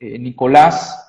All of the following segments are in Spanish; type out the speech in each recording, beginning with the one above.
eh, Nicolás,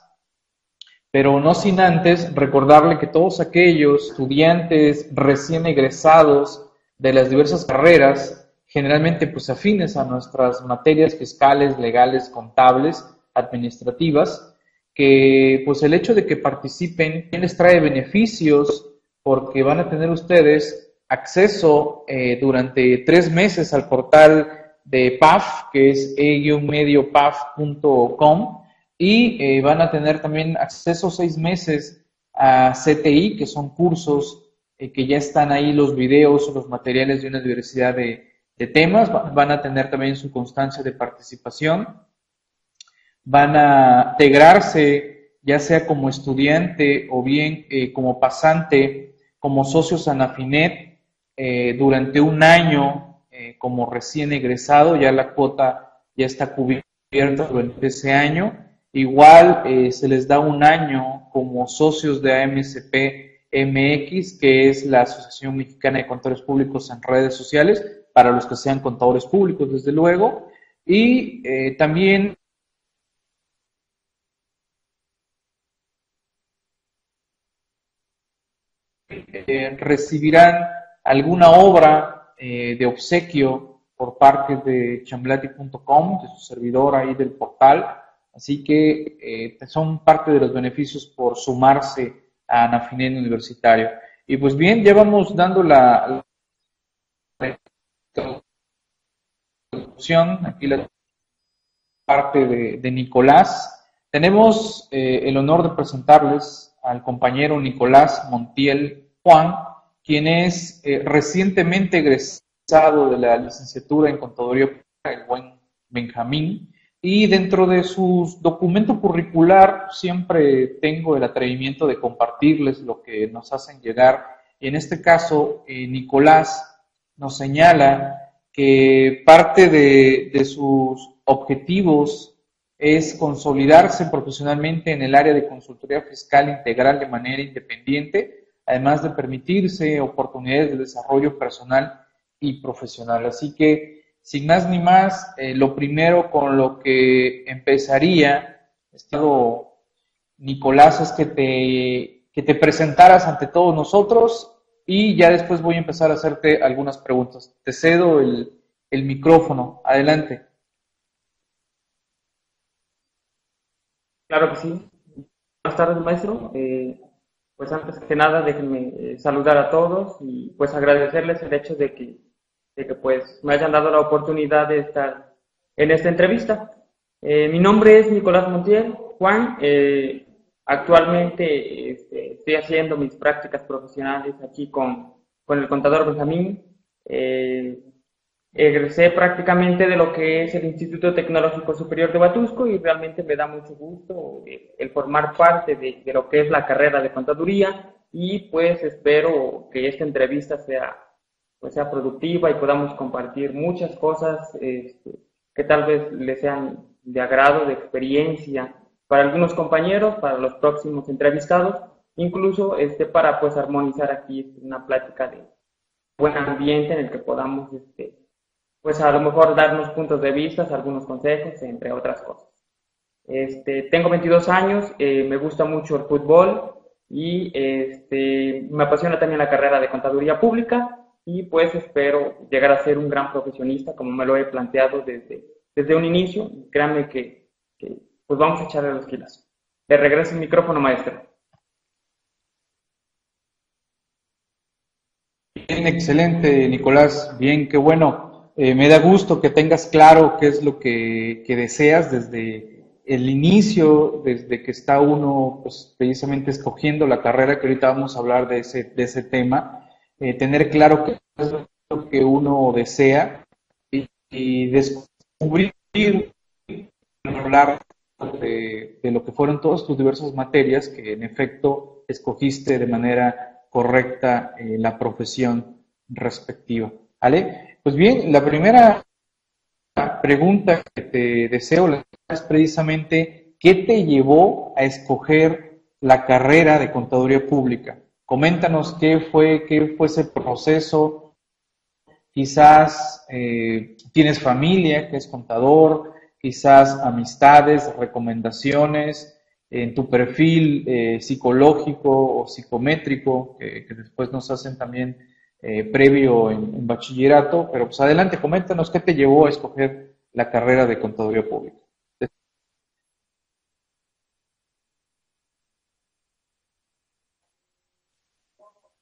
pero no sin antes recordarle que todos aquellos estudiantes recién egresados de las diversas carreras, generalmente pues afines a nuestras materias fiscales, legales, contables, administrativas, que pues el hecho de que participen les trae beneficios porque van a tener ustedes acceso eh, durante tres meses al portal de PAF, que es e-mediopaf.com, y eh, van a tener también acceso seis meses a CTI, que son cursos eh, que ya están ahí los videos o los materiales de una diversidad de, temas. Van a tener también su constancia de participación. Van a integrarse ya sea como estudiante o bien eh, como pasante, como socios Anafinet durante un año como recién egresado, ya la cuota ya está cubierta durante ese año. Igual eh, se les da un año como socios de AMSP MX, que es la Asociación Mexicana de Contadores Públicos en redes sociales, para los que sean contadores públicos, desde luego. Y eh, también recibirán alguna obra eh, de obsequio por parte de chamblati.com, de su servidor ahí del portal. Así que eh, son parte de los beneficios por sumarse a Anafinen Universitario. Y pues bien, ya vamos dando la, introducción, aquí la parte de, Nicolás. Tenemos eh, el honor de presentarles al compañero Nicolás Montiel Juan, quien es eh, recientemente egresado de la licenciatura en Contaduría el buen Benjamín, y dentro de su documento curricular siempre tengo el atrevimiento de compartirles lo que nos hacen llegar. En este caso, eh, Nicolás nos señala que parte de sus objetivos es consolidarse profesionalmente en el área de consultoría fiscal integral de manera independiente, además de permitirse oportunidades de desarrollo personal y profesional. Así que, sin más ni más, eh, lo primero con lo que empezaría, Nicolás, es que te, que te presentaras ante todos nosotros y ya después voy a empezar a hacerte algunas preguntas. Te cedo el, el micrófono. Adelante. Claro que sí. Buenas tardes, maestro. Eh, pues antes que nada déjenme eh, saludar a todos y pues agradecerles el hecho de que, de que pues me hayan dado la oportunidad de estar en esta entrevista. Eh, mi nombre es Nicolás Montiel Juan. Eh, actualmente este, estoy haciendo mis prácticas profesionales aquí con, con el contador Benjamín egresé prácticamente de lo que es el Instituto Tecnológico Superior de Batusco y realmente me da mucho gusto el, formar parte de, lo que es la carrera de contaduría y pues espero que esta entrevista sea, pues sea productiva y podamos compartir muchas cosas este, que tal vez les sean de agrado, de experiencia para algunos compañeros, para los próximos entrevistados, incluso este, para pues armonizar aquí una plática de buen ambiente en el que podamos este, pues a lo mejor darnos puntos de vista, algunos consejos, entre otras cosas. Este, tengo 22 años, eh, me gusta mucho el fútbol y este, me apasiona también la carrera de contaduría pública y pues espero llegar a ser un gran profesionista como me lo he planteado desde, desde un inicio. Créanme que, pues vamos a echarle los kilos. Le regreso el micrófono, maestro. Bien, excelente, Nicolás. Bien, qué bueno. Eh, me da gusto que tengas claro qué es lo que, deseas desde el inicio, desde que está uno pues, precisamente escogiendo la carrera, que ahorita vamos a hablar de ese, de ese tema, eh, tener claro qué es lo que uno desea y, descubrir largo de, lo que fueron todas tus diversas materias que en efecto escogiste de manera correcta eh, la profesión respectiva. Pues bien, la primera pregunta que te deseo es precisamente, ¿qué te llevó a escoger la carrera de contaduría pública? Coméntanos qué fue, qué fue ese proceso. Quizás eh, tienes familia que es contador, quizás amistades, recomendaciones, en tu perfil eh, psicológico o psicométrico, que, después nos hacen también eh, previo en, bachillerato, pero pues adelante, coméntanos qué te llevó a escoger la carrera de contaduría pública.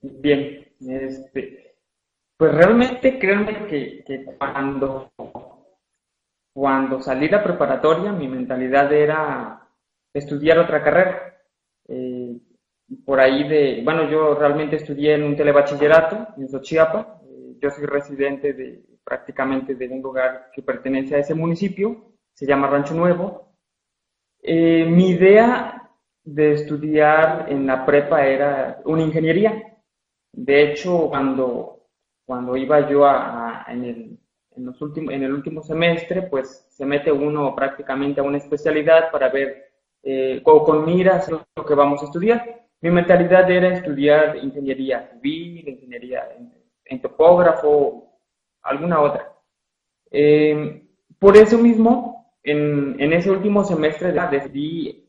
Bien, este, pues realmente créanme que, cuando cuando salí de la preparatoria, mi mentalidad era estudiar otra carrera. Eh, por ahí de, bueno, yo realmente estudié en un telebachillerato en Xochiapa. Eh, yo soy residente de prácticamente de un lugar que pertenece a ese municipio, se llama Rancho Nuevo. Eh, mi idea de estudiar en la prepa era una ingeniería. De hecho, cuando, cuando iba yo en el en, los últimos, en el último semestre, pues se mete uno prácticamente a una especialidad para ver eh, o con miras lo que vamos a estudiar. Mi mentalidad era estudiar ingeniería civil, ingeniería en, topógrafo, alguna otra. Eh, por eso mismo, en, en, ese último semestre decidí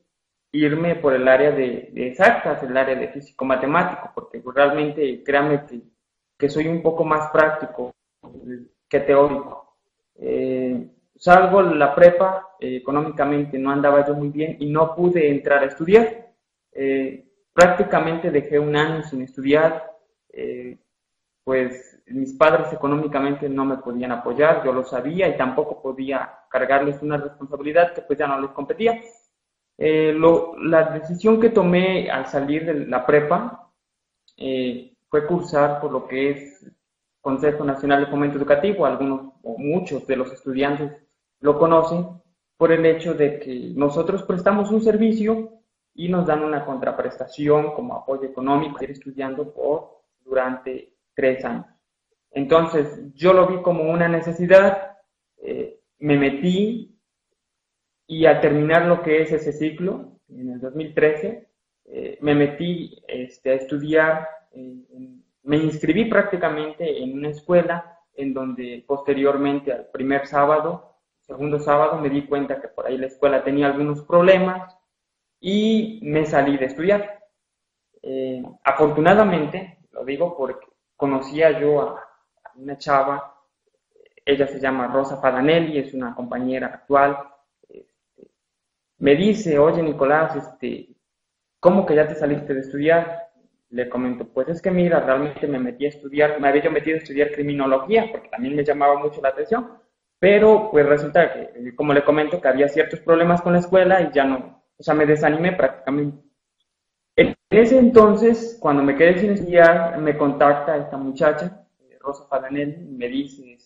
irme por el área de, de exactas, el área de físico-matemático, porque realmente créanme que, que soy un poco más práctico que teórico. Eh, salgo la prepa, eh, económicamente no andaba yo muy bien y no pude entrar a estudiar. Eh, prácticamente dejé un año sin estudiar, pues mis padres económicamente no me podían apoyar, yo lo sabía y tampoco podía cargarles una responsabilidad que pues ya no les competía. La decisión que tomé al salir de la prepa fue cursar por lo que es Consejo Nacional de Fomento Educativo, algunos o muchos de los estudiantes lo conocen, por el hecho de que nosotros prestamos un servicio y nos dan una contraprestación como apoyo económico ir estudiando por durante tres años. Entonces, yo lo vi como una necesidad, eh, me metí y al terminar lo que es ese ciclo, en el 2013, eh, me metí este, a estudiar en me inscribí prácticamente en una escuela en donde posteriormente al primer sábado, segundo sábado, me di cuenta que por ahí la escuela tenía algunos problemas y me salí de estudiar. Eh, afortunadamente, lo digo porque conocía yo a, una chava, ella se llama Rosa Fadanelli, es una compañera actual, me dice, oye Nicolás, este, ¿cómo que ya te saliste de estudiar? le comento, pues es que mira, realmente me metí a estudiar, me había yo metido a estudiar criminología, porque también me llamaba mucho la atención, pero pues resulta que, eh, como le comento, que había ciertos problemas con la escuela y ya no, o sea, me desanimé prácticamente. En ese entonces, cuando me quedé sin estudiar, me contacta esta muchacha, eh, Rosa Paganel, y me dice,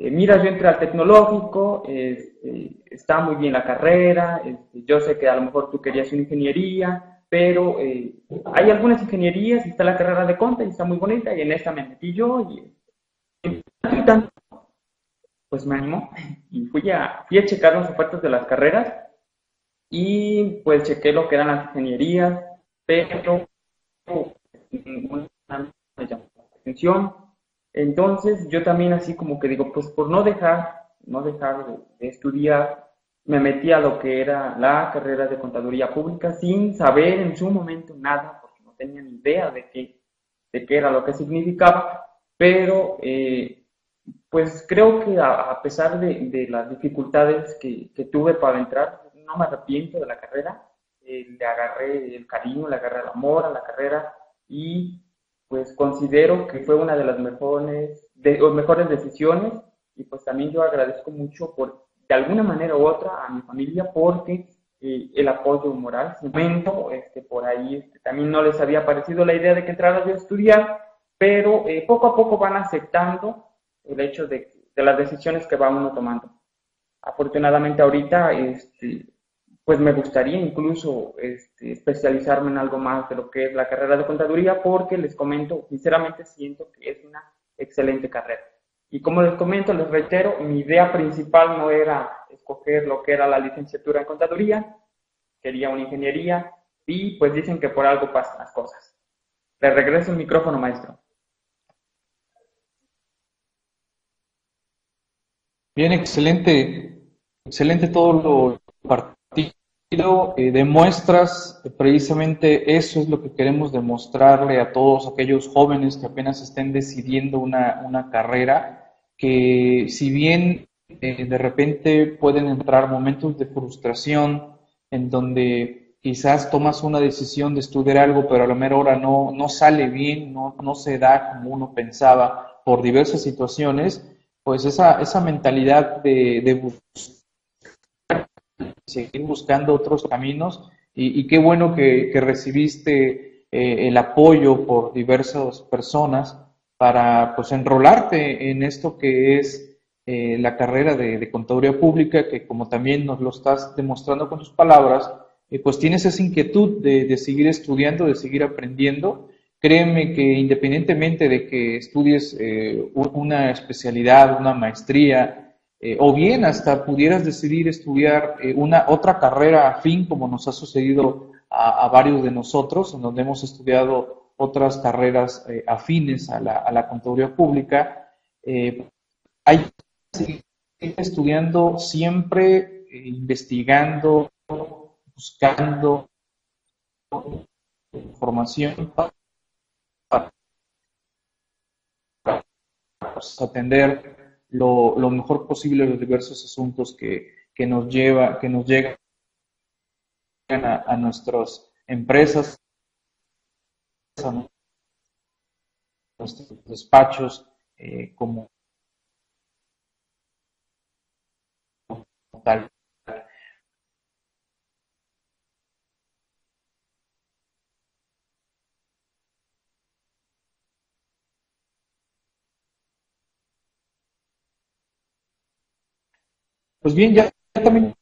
eh, mira, yo entré al tecnológico, este, está muy bien la carrera, este, yo sé que a lo mejor tú querías una ingeniería, pero eh, hay algunas ingenierías y está la carrera de conta y está muy bonita y en esta me metí yo y, pues me animó y fui a, fui a checar las ofertas de las carreras y pues chequé lo que eran las ingenierías, pero ninguna me llamó la atención. Entonces yo también así como que digo, pues por no dejar, no dejar de estudiar, me metí a lo que era la carrera de contaduría pública sin saber en su momento nada, porque no tenía ni idea de qué, de qué era lo que significaba, pero eh, pues creo que a, pesar de, las dificultades que, tuve para entrar, no me arrepiento de la carrera, eh, le agarré el cariño, le agarré el amor a la carrera y pues considero que fue una de las mejores, de, mejores decisiones y pues también yo agradezco mucho por de alguna manera u otra a mi familia porque eh, el apoyo moral. En momento, este, por ahí este, también no les había parecido la idea de que entrara yo a estudiar, pero eh, poco a poco van aceptando el hecho de, de, las decisiones que va uno tomando. Afortunadamente ahorita, este, pues me gustaría incluso este, especializarme en algo más de lo que es la carrera de contaduría porque les comento, sinceramente siento que es una excelente carrera. Y como les comento, les reitero, mi idea principal no era escoger lo que era la licenciatura en contaduría, quería una ingeniería y pues dicen que por algo pasan las cosas. Le regreso el micrófono, maestro. Bien, excelente, excelente todo lo. Eh, demuestras precisamente eso es lo que queremos demostrarle a todos aquellos jóvenes que apenas estén decidiendo una, una carrera, que si bien eh, de repente pueden entrar momentos de frustración en donde quizás tomas una decisión de estudiar algo, pero a la mera hora no, no sale bien, no, no se da como uno pensaba por diversas situaciones, pues esa, esa mentalidad de, de seguir buscando otros caminos y, qué bueno que, recibiste eh, el apoyo por diversas personas para pues enrolarte en esto que es eh, la carrera de, contaduría pública, que como también nos lo estás demostrando con tus palabras, eh, pues tienes esa inquietud de, de, seguir estudiando, de seguir aprendiendo. Créeme que independientemente de que estudies una especialidad, una maestría, eh, o bien hasta pudieras decidir estudiar eh, una otra carrera afín, como nos ha sucedido a, varios de nosotros, en donde hemos estudiado otras carreras eh, afines a la, a la contaduría pública. hay que seguir estudiando siempre, investigando, buscando información para atender lo, lo mejor posible los diversos asuntos que, que nos lleva, que nos llegan a, a nuestras empresas, a nuestros despachos, eh, como tal. Pues bien, ya, también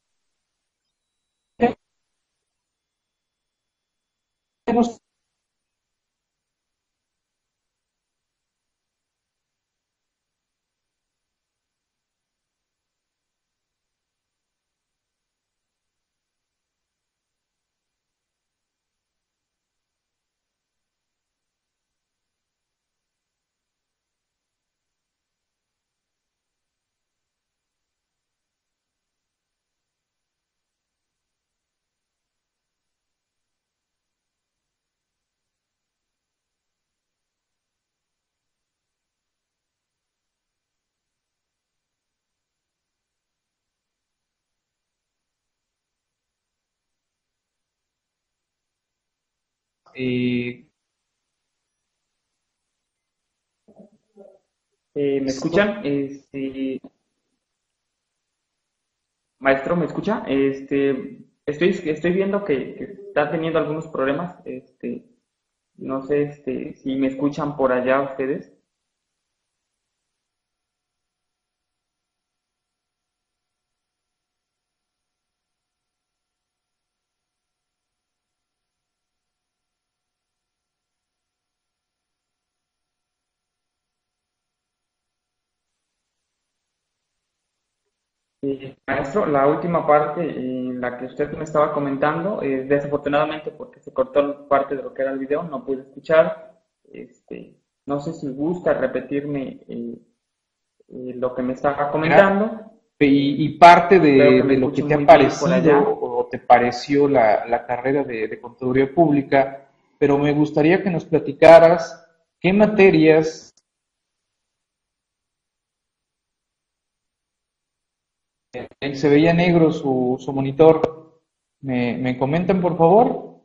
Eh, eh, ¿Me escuchan? Este, maestro, ¿me escucha? Este, estoy, estoy viendo que, está teniendo algunos problemas. Este, no sé este, si me escuchan por allá ustedes. Maestro, la última parte en la que usted me estaba comentando, eh, desafortunadamente porque se cortó parte de lo que era el video, no pude escuchar. Este, no sé si gusta repetirme eh, eh, lo que me estaba comentando. Y, parte de, lo que te ha parecido o te pareció la, carrera de, de contaduría pública, pero me gustaría que nos platicaras qué materias se veía negro su, su monitor. ¿Me, ¿Me, comentan, por favor?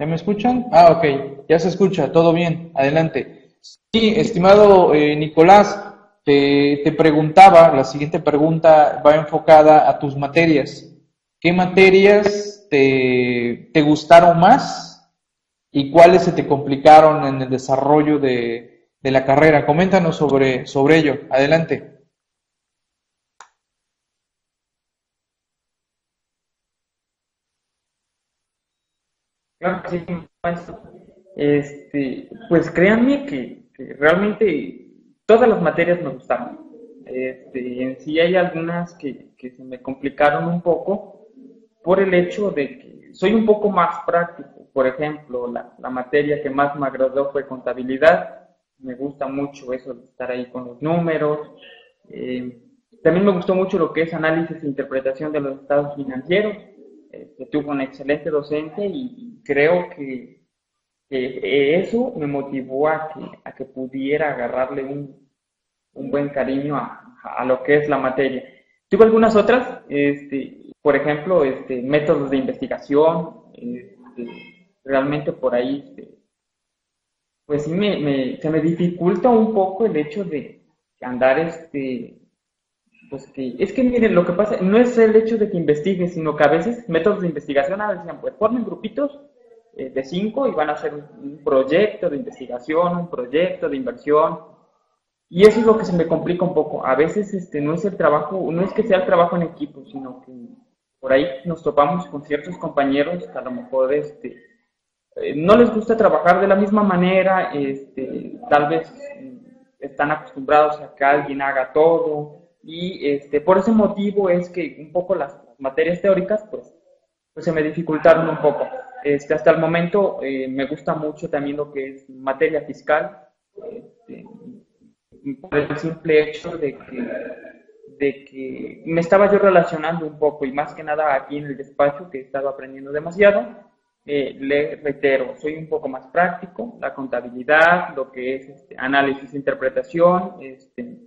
¿Ya me escuchan? Ah, ok, ya se escucha, todo bien, adelante. Sí, estimado eh, Nicolás, te, te, preguntaba, la siguiente pregunta va enfocada a tus materias. ¿Qué materias te, te gustaron más y cuáles se te complicaron en el desarrollo de, de la carrera? Coméntanos sobre, sobre ello, adelante. Este, pues créanme que, realmente todas las materias me gustaron. Este, en sí hay algunas que, se me complicaron un poco por el hecho de que soy un poco más práctico. Por ejemplo, la, materia que más me agradó fue contabilidad. Me gusta mucho eso de estar ahí con los números. Eh, también me gustó mucho lo que es análisis e interpretación de los estados financieros. Este, tuve un excelente docente y creo que, eso me motivó a que, a que pudiera agarrarle un, un buen cariño a, a, lo que es la materia. Tuve algunas otras, este, por ejemplo, este, métodos de investigación, este, realmente por ahí, este, pues sí me, se me dificulta un poco el hecho de andar este pues que, es que miren, lo que pasa no es el hecho de que investigue, sino que a veces métodos de investigación, a veces pues formen grupitos eh, de cinco y van a hacer un, proyecto de investigación, un proyecto de inversión, y eso es lo que se me complica un poco. A veces este, no es el trabajo, no es que sea el trabajo en equipo, sino que por ahí nos topamos con ciertos compañeros que a lo mejor este, eh, no les gusta trabajar de la misma manera, este, tal vez están acostumbrados a que alguien haga todo, y este, por ese motivo es que un poco las, materias teóricas pues, pues se me dificultaron un poco. Este, hasta el momento eh, me gusta mucho también lo que es materia fiscal, este, por el simple hecho de que, de que me estaba yo relacionando un poco y más que nada aquí en el despacho que he estado aprendiendo demasiado, eh, le reitero, soy un poco más práctico, la contabilidad, lo que es este, análisis e interpretación, este,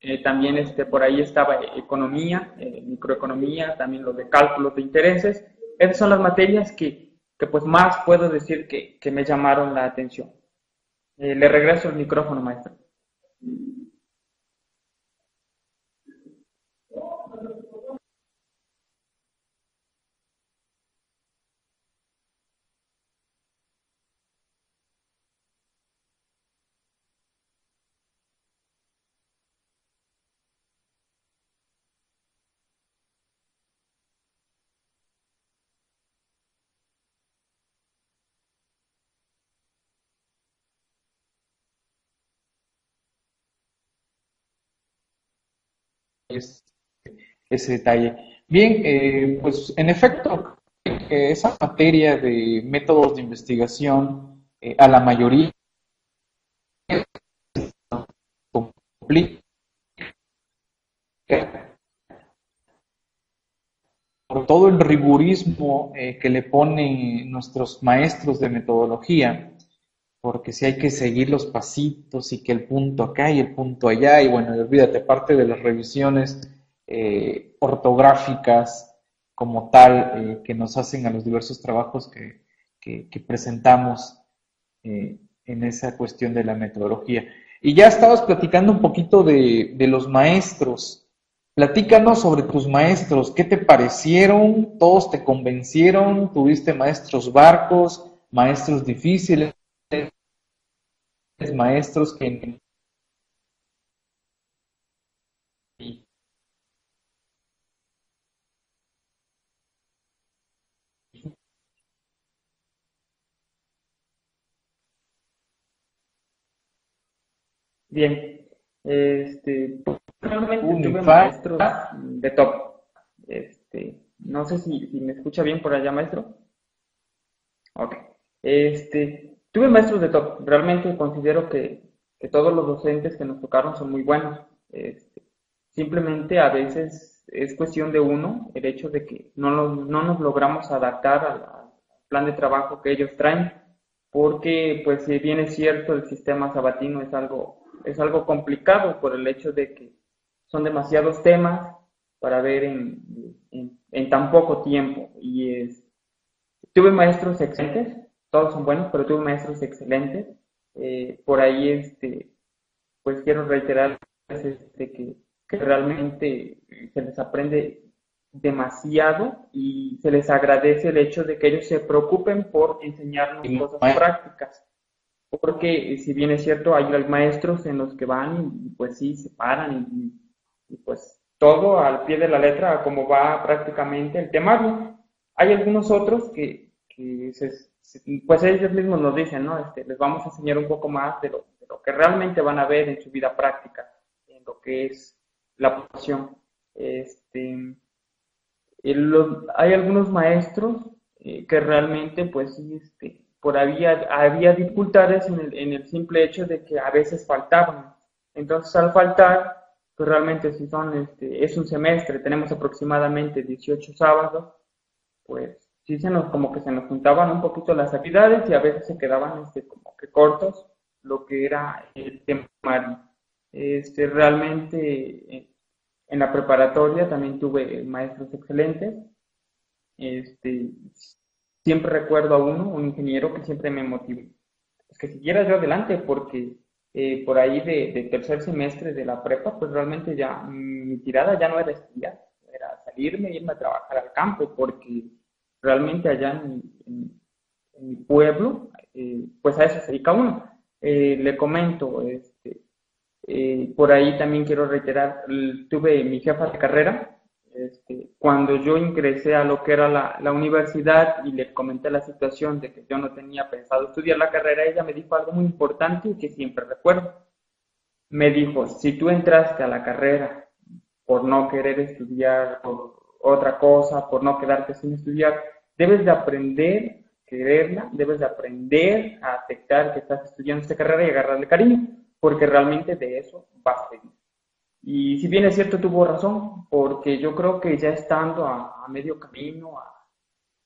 eh, también este, por ahí estaba economía, eh, microeconomía, también lo de cálculos de intereses. Esas son las materias que, que pues más puedo decir que, que me llamaron la atención. Eh, le regreso el micrófono, maestro. Ese detalle. Bien, eh, pues en efecto, esa materia de métodos de investigación eh, a la mayoría complica por todo el rigurismo eh, que le ponen nuestros maestros de metodología porque si hay que seguir los pasitos y que el punto acá y el punto allá, y bueno, olvídate, parte de las revisiones eh, ortográficas como tal eh, que nos hacen a los diversos trabajos que, presentamos eh, en esa cuestión de la metodología. Y ya estabas platicando un poquito de, de los maestros. Platícanos sobre tus maestros, ¿qué te parecieron? ¿Todos te convencieron? ¿Tuviste maestros barcos, maestros difíciles? Maestros que Bien, este, realmente tuve maestros de top. Este, no sé si, si, me escucha bien por allá, maestro. Ok. Este, Tuve maestros de top, realmente considero que, todos los docentes que nos tocaron son muy buenos. Este, simplemente a veces es cuestión de uno, el hecho de que no nos, no nos logramos adaptar al, plan de trabajo que ellos traen, porque pues si bien es cierto el sistema sabatino es algo, es algo complicado por el hecho de que son demasiados temas para ver en, en, tan poco tiempo. Y es, tuve maestros excelentes, todos son buenos, pero tuve maestros excelentes. Eh, por ahí, este, pues quiero reiterar este, que, realmente se les aprende demasiado y se les agradece el hecho de que ellos se preocupen por enseñarnos cosas prácticas. Porque si bien es cierto, hay maestros en los que van y pues sí, se paran y, pues todo al pie de la letra, como va prácticamente el temario. Hay algunos otros que, que se, pues ellos mismos nos dicen, ¿no? Este, les vamos a enseñar un poco más de lo, que realmente van a ver en su vida práctica, en lo que es la profesión. Este, hay algunos maestros eh, que realmente, pues este, por había, había dificultades en el, en el simple hecho de que a veces faltaban. Entonces, al faltar, pues realmente si son, este, es un semestre, tenemos aproximadamente 18 sábados, pues sí se nos, como que se nos juntaban un poquito las actividades y a veces se quedaban este, como que cortos lo que era el temario. Este, realmente en la preparatoria también tuve maestros excelentes. Este, siempre recuerdo a uno, un ingeniero que siempre me motivó. Pues que siguiera yo adelante porque eh, por ahí de, tercer semestre de la prepa, pues realmente ya mi tirada ya no era estudiar, era salirme irme a trabajar al campo porque realmente allá en, mi pueblo, eh, pues a eso se dedica uno. Eh, le comento, este, eh, por ahí también quiero reiterar, tuve mi jefa de carrera, este, cuando yo ingresé a lo que era la, la, universidad y le comenté la situación de que yo no tenía pensado estudiar la carrera, ella me dijo algo muy importante y que siempre recuerdo. Me dijo, si tú entraste a la carrera por no querer estudiar otra cosa, por no quedarte sin estudiar, debes de aprender quererla, debes de aprender a aceptar que estás estudiando esta carrera y agarrarle cariño, porque realmente de eso vas a vivir. Y si bien es cierto, tuvo razón, porque yo creo que ya estando a, medio camino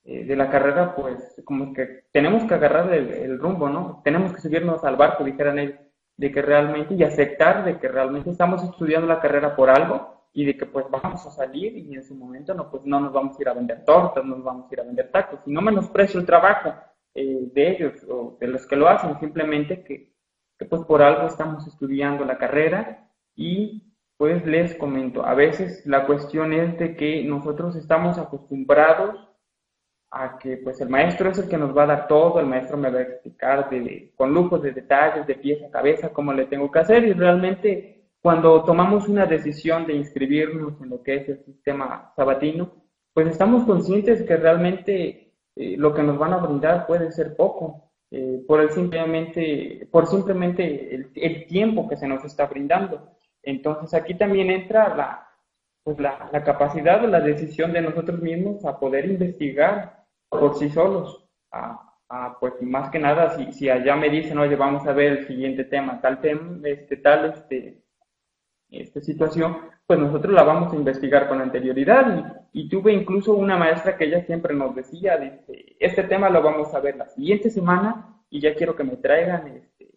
eh, de la carrera, pues como que tenemos que agarrar el, rumbo, ¿no? Tenemos que subirnos al barco, dijeran ellos, de que realmente, y aceptar de que realmente estamos estudiando la carrera por algo, y de que pues vamos a salir y en su momento no, pues no nos vamos a ir a vender tortas, no nos vamos a ir a vender tacos, y no menosprecio el trabajo eh, de ellos o de los que lo hacen, simplemente que, que pues por algo estamos estudiando la carrera y pues les comento, a veces la cuestión es de que nosotros estamos acostumbrados a que pues el maestro es el que nos va a dar todo, el maestro me va a explicar de, con lujos de detalles, de pies a cabeza, cómo le tengo que hacer y realmente cuando tomamos una decisión de inscribirnos en lo que es el sistema sabatino, pues estamos conscientes que realmente eh, lo que nos van a brindar puede ser poco, eh, por, el simplemente, por simplemente el, tiempo que se nos está brindando. Entonces aquí también entra la, pues la, la capacidad o la decisión de nosotros mismos a poder investigar por sí solos, a, pues más que nada si, si allá me dicen, oye, vamos a ver el siguiente tema, tal tema, este, tal, este, esta situación, pues nosotros la vamos a investigar con anterioridad. Y, tuve incluso una maestra que ella siempre nos decía, dice, este tema lo vamos a ver la siguiente semana y ya quiero que me traigan este,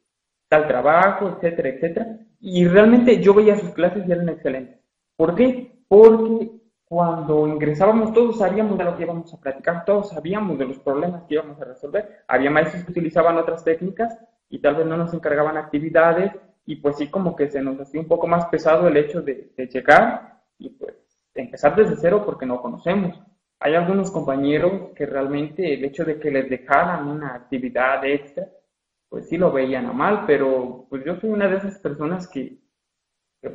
tal trabajo, etcétera, etcétera. Y realmente yo veía sus clases y eran excelentes. ¿Por qué? Porque cuando ingresábamos todos sabíamos de lo que íbamos a practicar, todos sabíamos de los problemas que íbamos a resolver. Había maestros que utilizaban otras técnicas y tal vez no nos encargaban actividades y pues sí como que se nos hacía un poco más pesado el hecho de, de checar y pues empezar desde cero porque no conocemos. Hay algunos compañeros que realmente el hecho de que les dejaran una actividad extra, pues sí lo veían a mal, pero pues yo soy una de esas personas que,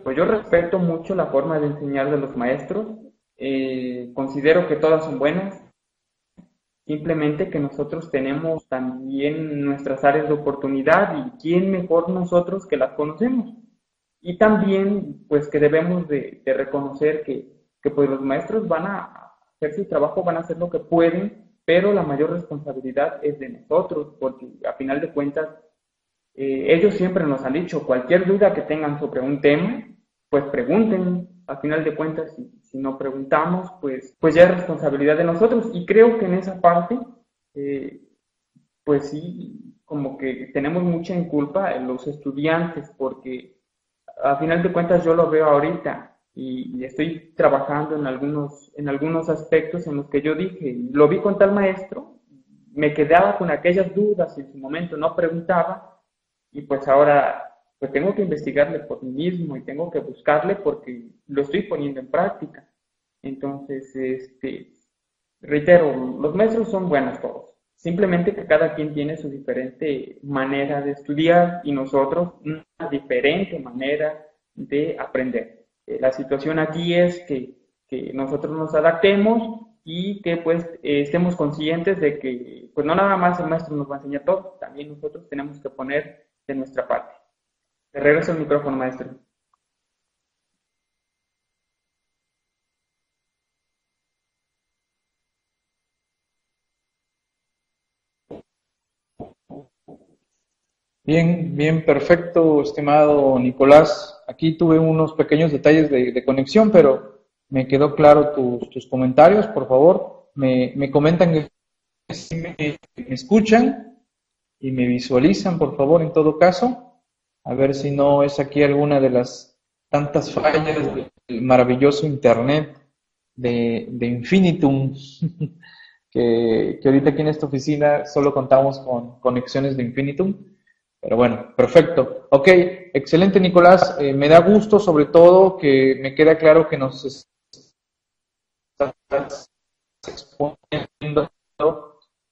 pues yo respeto mucho la forma de enseñar de los maestros, eh, considero que todas son buenas, Simplemente que nosotros tenemos también nuestras áreas de oportunidad y quién mejor nosotros que las conocemos. Y también pues que debemos de, reconocer que, que, pues los maestros van a hacer su trabajo, van a hacer lo que pueden, pero la mayor responsabilidad es de nosotros, porque a final de cuentas eh, ellos siempre nos han dicho cualquier duda que tengan sobre un tema, pues pregunten, a final de cuentas, si, no preguntamos, pues, pues ya es responsabilidad de nosotros. Y creo que en esa parte, eh, pues sí, como que tenemos mucha en culpa en los estudiantes, porque a final de cuentas yo lo veo ahorita y, estoy trabajando en algunos, en algunos aspectos en los que yo dije, lo vi con tal maestro, me quedaba con aquellas dudas y en su momento no preguntaba, y pues ahora pues tengo que investigarle por mí mismo y tengo que buscarle porque lo estoy poniendo en práctica. Entonces, este, reitero, los maestros son buenos todos. Simplemente que cada quien tiene su diferente manera de estudiar y nosotros una diferente manera de aprender. Eh, la situación aquí es que, que, nosotros nos adaptemos y que pues eh, estemos conscientes de que pues no nada más el maestro nos va a enseñar todo, también nosotros tenemos que poner de nuestra parte. Le regreso el micrófono, maestro. Bien, bien, perfecto, estimado Nicolás. aquí tuve unos pequeños detalles de, conexión, pero me quedó claro tus, comentarios. Por favor, me, me comentan que me, me escuchan y me visualizan, por favor, en todo caso. A ver si no es aquí alguna de las tantas fallas del maravilloso Internet de, de Infinitum, que, que, ahorita aquí en esta oficina solo contamos con conexiones de Infinitum. Pero bueno, perfecto. Ok, excelente Nicolás. Eh, me da gusto sobre todo que me queda claro que nos estás exponiendo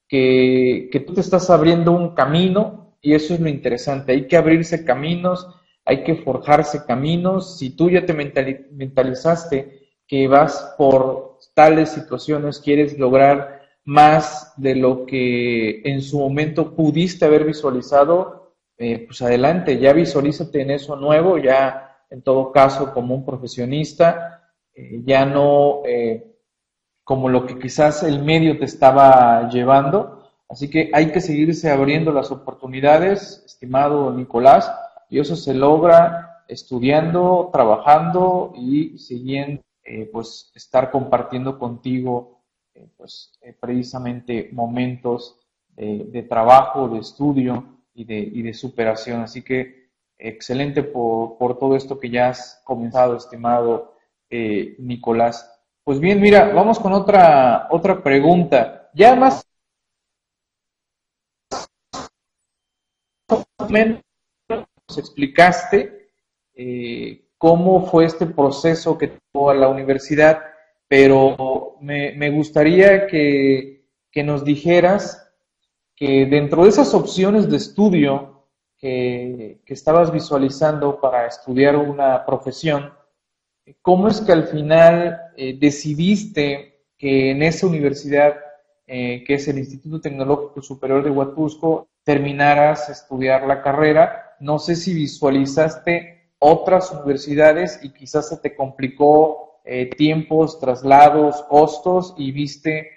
que, que tú te estás abriendo un camino y eso es lo interesante. Hay que abrirse caminos, hay que forjarse caminos. Si tú ya te mentalizaste que vas por tales situaciones, quieres lograr más de lo que en su momento pudiste haber visualizado, eh, pues adelante, ya visualízate en eso nuevo, ya en todo caso como un profesionista, eh, ya no eh, como lo que quizás el medio te estaba llevando. Así que hay que seguirse abriendo las oportunidades, estimado Nicolás, y eso se logra estudiando, trabajando y siguiendo, pues estar compartiendo contigo, pues precisamente momentos de trabajo, de estudio, y de, y de superación. Así que excelente por, por, todo esto que ya has comenzado, estimado eh, Nicolás. Pues bien, mira, vamos con otra, otra pregunta. Ya más o nos explicaste eh, cómo fue este proceso que tuvo a la universidad, pero me, gustaría que, que nos dijeras que dentro de esas opciones de estudio que, estabas visualizando para estudiar una profesión, ¿cómo es que al final eh, decidiste que en esa universidad, eh, que es el Instituto Tecnológico Superior de Huatusco, terminaras estudiar la carrera? No sé si visualizaste otras universidades y quizás se te complicó eh, tiempos, traslados, costos y viste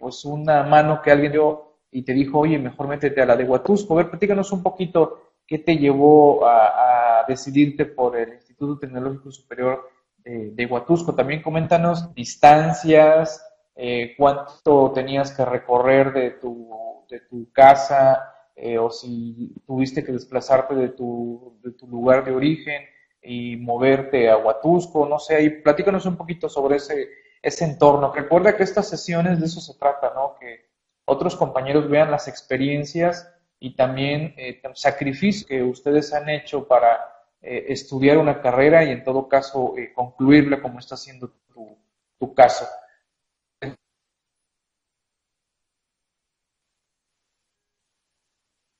pues una mano que alguien dio y te dijo, oye, mejor métete a la de Huatusco. A ver, platícanos un poquito qué te llevó a, decidirte por el Instituto Tecnológico Superior de, Huatusco. También coméntanos distancias, eh, cuánto tenías que recorrer de tu, de tu casa eh, o si tuviste que desplazarte de tu, de tu lugar de origen y moverte a Huatusco, no sé, ahí platícanos un poquito sobre ese, ese entorno. Recuerda que estas sesiones de eso se trata, ¿no? Que otros compañeros vean las experiencias y también eh, sacrificios que ustedes han hecho para eh, estudiar una carrera y en todo caso eh, concluirla como está haciendo tu, tu caso.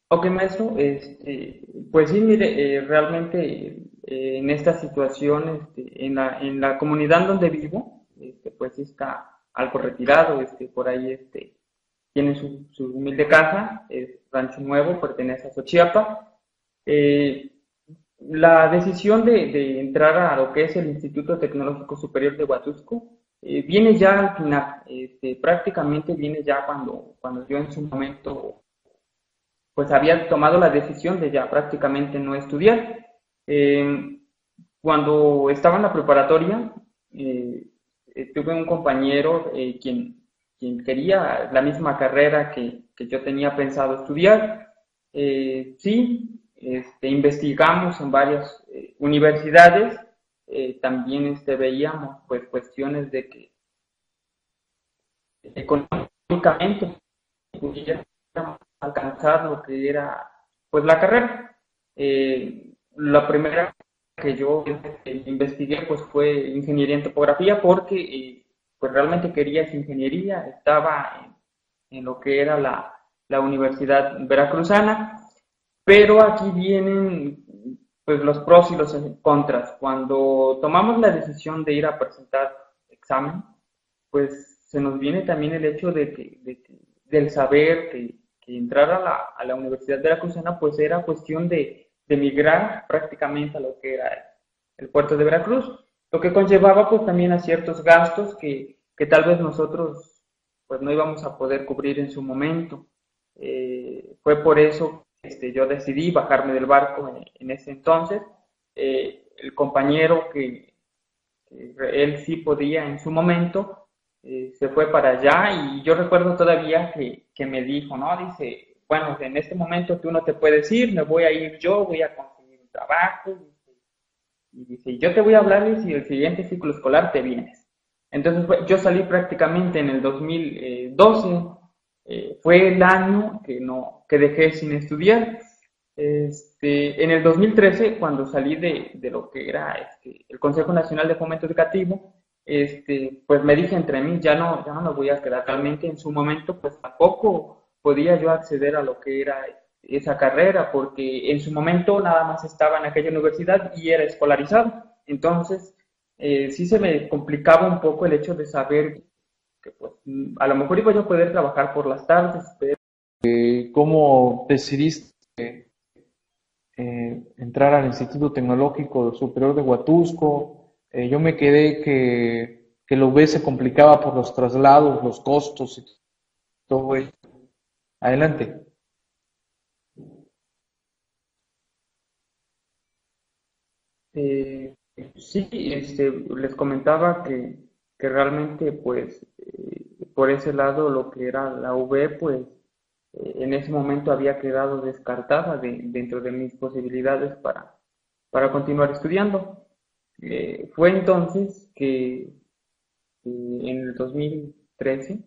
Ok, maestro, este, pues sí, mire, realmente en esta situación, este, en, la, en la comunidad donde vivo, este, pues está algo retirado, este, por ahí este, tiene su, humilde casa, es Rancho Nuevo, pertenece a Xochiapa. Eh, la decisión de, entrar a lo que es el Instituto Tecnológico Superior de Huatusco eh, viene ya al final, este, prácticamente viene ya cuando, cuando yo en su momento pues había tomado la decisión de ya prácticamente no estudiar. Eh, cuando estaba en la preparatoria, tuve un compañero quien quien quería la misma carrera que, yo tenía pensado estudiar. Eh, sí, este, investigamos en varias eh, universidades, eh, también este, veíamos pues cuestiones de que económicamente alcanzar lo que era pues la carrera. la primera que yo investigué pues fue ingeniería en topografía porque pues realmente quería esa ingeniería, estaba en, lo que era la, Universidad Veracruzana, pero aquí vienen pues los pros y los contras. Cuando tomamos la decisión de ir a presentar examen, pues se nos viene también el hecho de que, del saber que, entrar a la, a la, Universidad Veracruzana pues era cuestión de, de migrar prácticamente a lo que era el puerto de Veracruz lo que conllevaba pues también a ciertos gastos que, tal vez nosotros pues no íbamos a poder cubrir en su momento. Eh, fue por eso que este, yo decidí bajarme del barco en, ese entonces eh, el compañero que, él sí podía en su momento, eh, se fue para allá y yo recuerdo todavía que, que, me dijo, ¿no? Dice, bueno, en este momento tú no te puedes ir, me voy a ir yo, voy a conseguir un trabajo. Y dice, yo te voy a hablar y el siguiente ciclo escolar te vienes. Entonces yo salí prácticamente en el 2012, eh, fue el año que, no, que dejé sin estudiar. Este, en el 2013, cuando salí de, de lo que era este, el Consejo Nacional de Fomento Educativo, este, pues me dije entre mí, ya no, ya no me voy a quedar. Realmente en su momento, pues tampoco podía yo acceder a lo que era esa carrera, porque en su momento nada más estaba en aquella universidad y era escolarizado. Entonces, eh, sí se me complicaba un poco el hecho de saber que pues, a lo mejor iba yo a poder trabajar por las tardes. Eh, ¿Cómo decidiste eh, entrar al Instituto Tecnológico Superior de Huatusco? Yo me quedé que, que lo B se complicaba por los traslados, los costos todo eso. Adelante. Eh, Sí, este, les comentaba que, que realmente, pues, eh, por ese lado, lo que era la V, pues, eh, en ese momento había quedado descartada de, dentro de mis posibilidades para, para continuar estudiando. Eh, fue entonces que en el 2013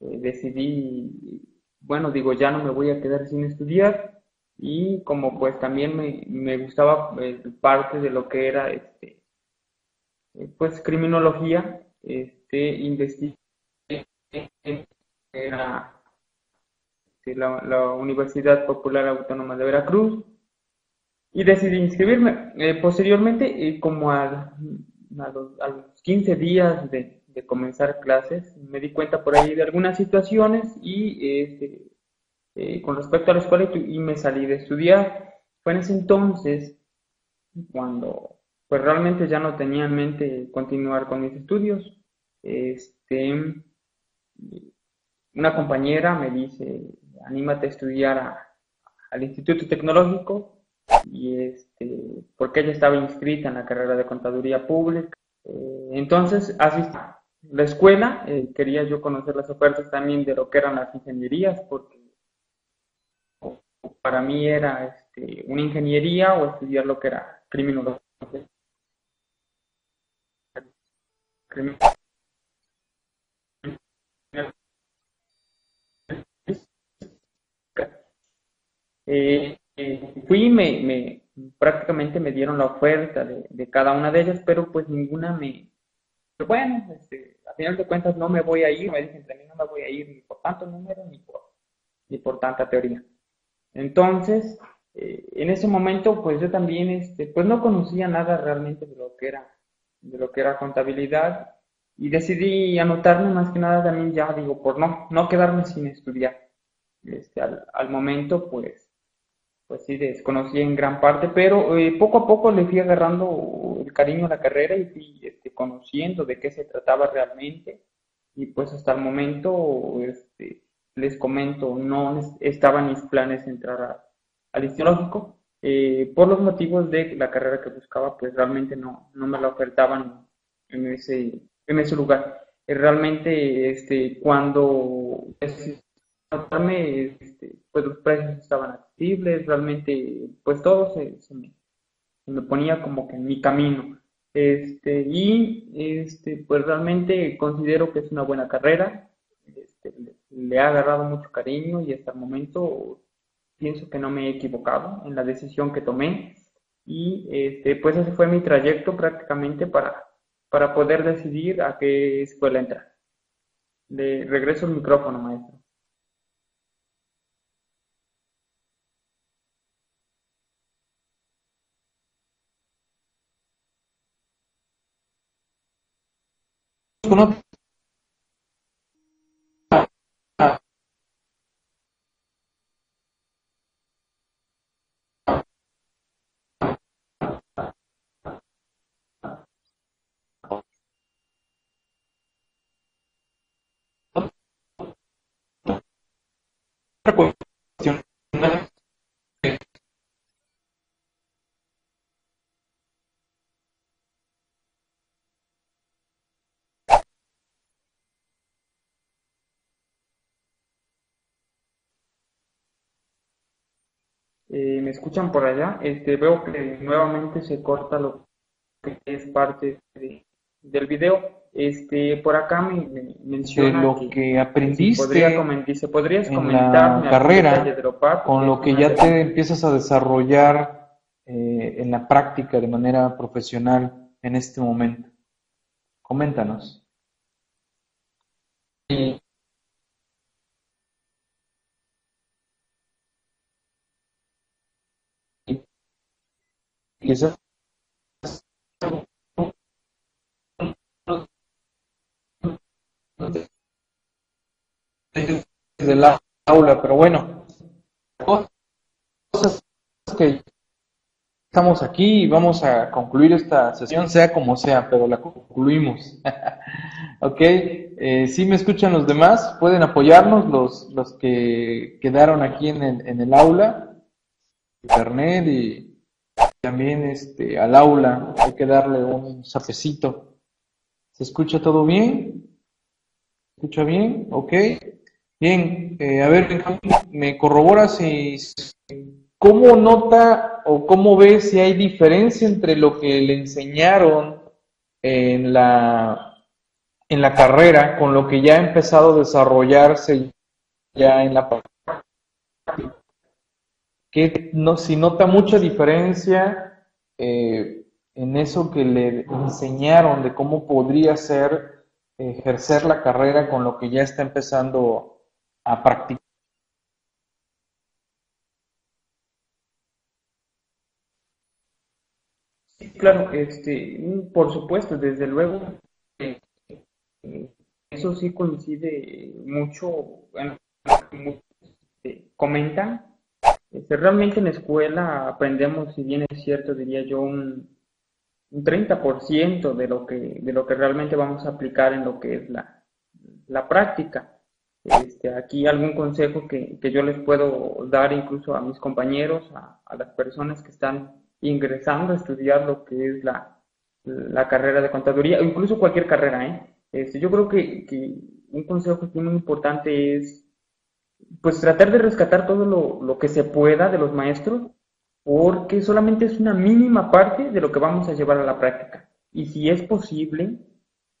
decidí, bueno, digo, ya no me voy a quedar sin estudiar, y como pues también me, me gustaba eh, parte de lo que era este eh, pues criminología este investigué era la, la, Universidad Popular Autónoma de Veracruz y decidí inscribirme eh, posteriormente como a, a, los, a, los, 15 días de, comenzar clases me di cuenta por ahí de algunas situaciones y este, eh, con respecto a la escuela y, me salí de estudiar. Fue en ese entonces cuando pues realmente ya no tenía en mente continuar con mis estudios. Este, una compañera me dice, anímate a estudiar al Instituto Tecnológico y este, porque ella estaba inscrita en la carrera de contaduría pública. Eh, entonces asistí a la escuela, eh, quería yo conocer las ofertas también de lo que eran las ingenierías, porque para mí era este, una ingeniería o estudiar lo que era criminología. Eh, eh, fui me, me, prácticamente me dieron la oferta de, cada una de ellas, pero pues ninguna me... Bueno, este, a final de cuentas no me voy a ir, me dicen, también no me voy a ir ni por tanto número ni por, ni por tanta teoría. Entonces, eh, en ese momento, pues yo también, este, pues no conocía nada realmente de lo que era, de lo que era contabilidad y decidí anotarme más que nada también ya, digo, por no, no quedarme sin estudiar. Este, al, al momento, pues, pues sí, desconocí en gran parte, pero eh, poco a poco le fui agarrando el cariño a la carrera y fui este, conociendo de qué se trataba realmente. Y pues hasta el momento, este, les comento, no estaban mis planes entrar al instituto eh, por los motivos de la carrera que buscaba, pues realmente no, no me la ofertaban en ese, en ese lugar. Eh, realmente, este, cuando este, pues los precios estaban accesibles, realmente, pues todo se, se, me, se, me, ponía como que en mi camino. Este, y este, pues realmente considero que es una buena carrera. Este, le ha agarrado mucho cariño y hasta el momento pienso que no me he equivocado en la decisión que tomé y este, pues ese fue mi trayecto prácticamente para, para poder decidir a qué escuela entrar. Le regreso el micrófono, maestro. buna Eh, ¿Me escuchan por allá? Este, veo que nuevamente se corta lo que es parte del video. Este, por acá me, menciona lo que, aprendiste podría en la carrera con lo que ya te empiezas a desarrollar eh, en la práctica de manera profesional en este momento. Coméntanos. Quizás desde la aula, pero bueno, cosas que estamos aquí y vamos a concluir esta sesión, sea como sea, pero la concluimos. ok, eh, si me escuchan los demás, pueden apoyarnos los, los que quedaron aquí en el aula, internet y también este, al aula, hay que darle un sapecito. ¿Se escucha todo bien? ¿Se escucha bien? Ok. Bien, eh, a ver, me corrobora si, cómo nota o cómo ve si hay diferencia entre lo que le enseñaron en la, en la carrera con lo que ya ha empezado a desarrollarse ya en la que no, si nota mucha diferencia eh, en eso que le enseñaron de cómo podría ser ejercer la carrera con lo que ya está empezando a practicar. Sí, claro, este, por supuesto, desde luego, eh, eso sí coincide mucho, bueno, comentan este, realmente en la escuela aprendemos, si bien es cierto, diría yo, un, un 30% de lo, que, de lo que realmente vamos a aplicar en lo que es la, la práctica. Este, aquí algún consejo que, que, yo les puedo dar incluso a mis compañeros, a, las personas que están ingresando a estudiar lo que es la, la carrera de contaduría, o incluso cualquier carrera. ¿eh? Este, yo creo que, que un consejo muy importante es pues tratar de rescatar todo lo, que se pueda de los maestros, porque solamente es una mínima parte de lo que vamos a llevar a la práctica. Y si es posible,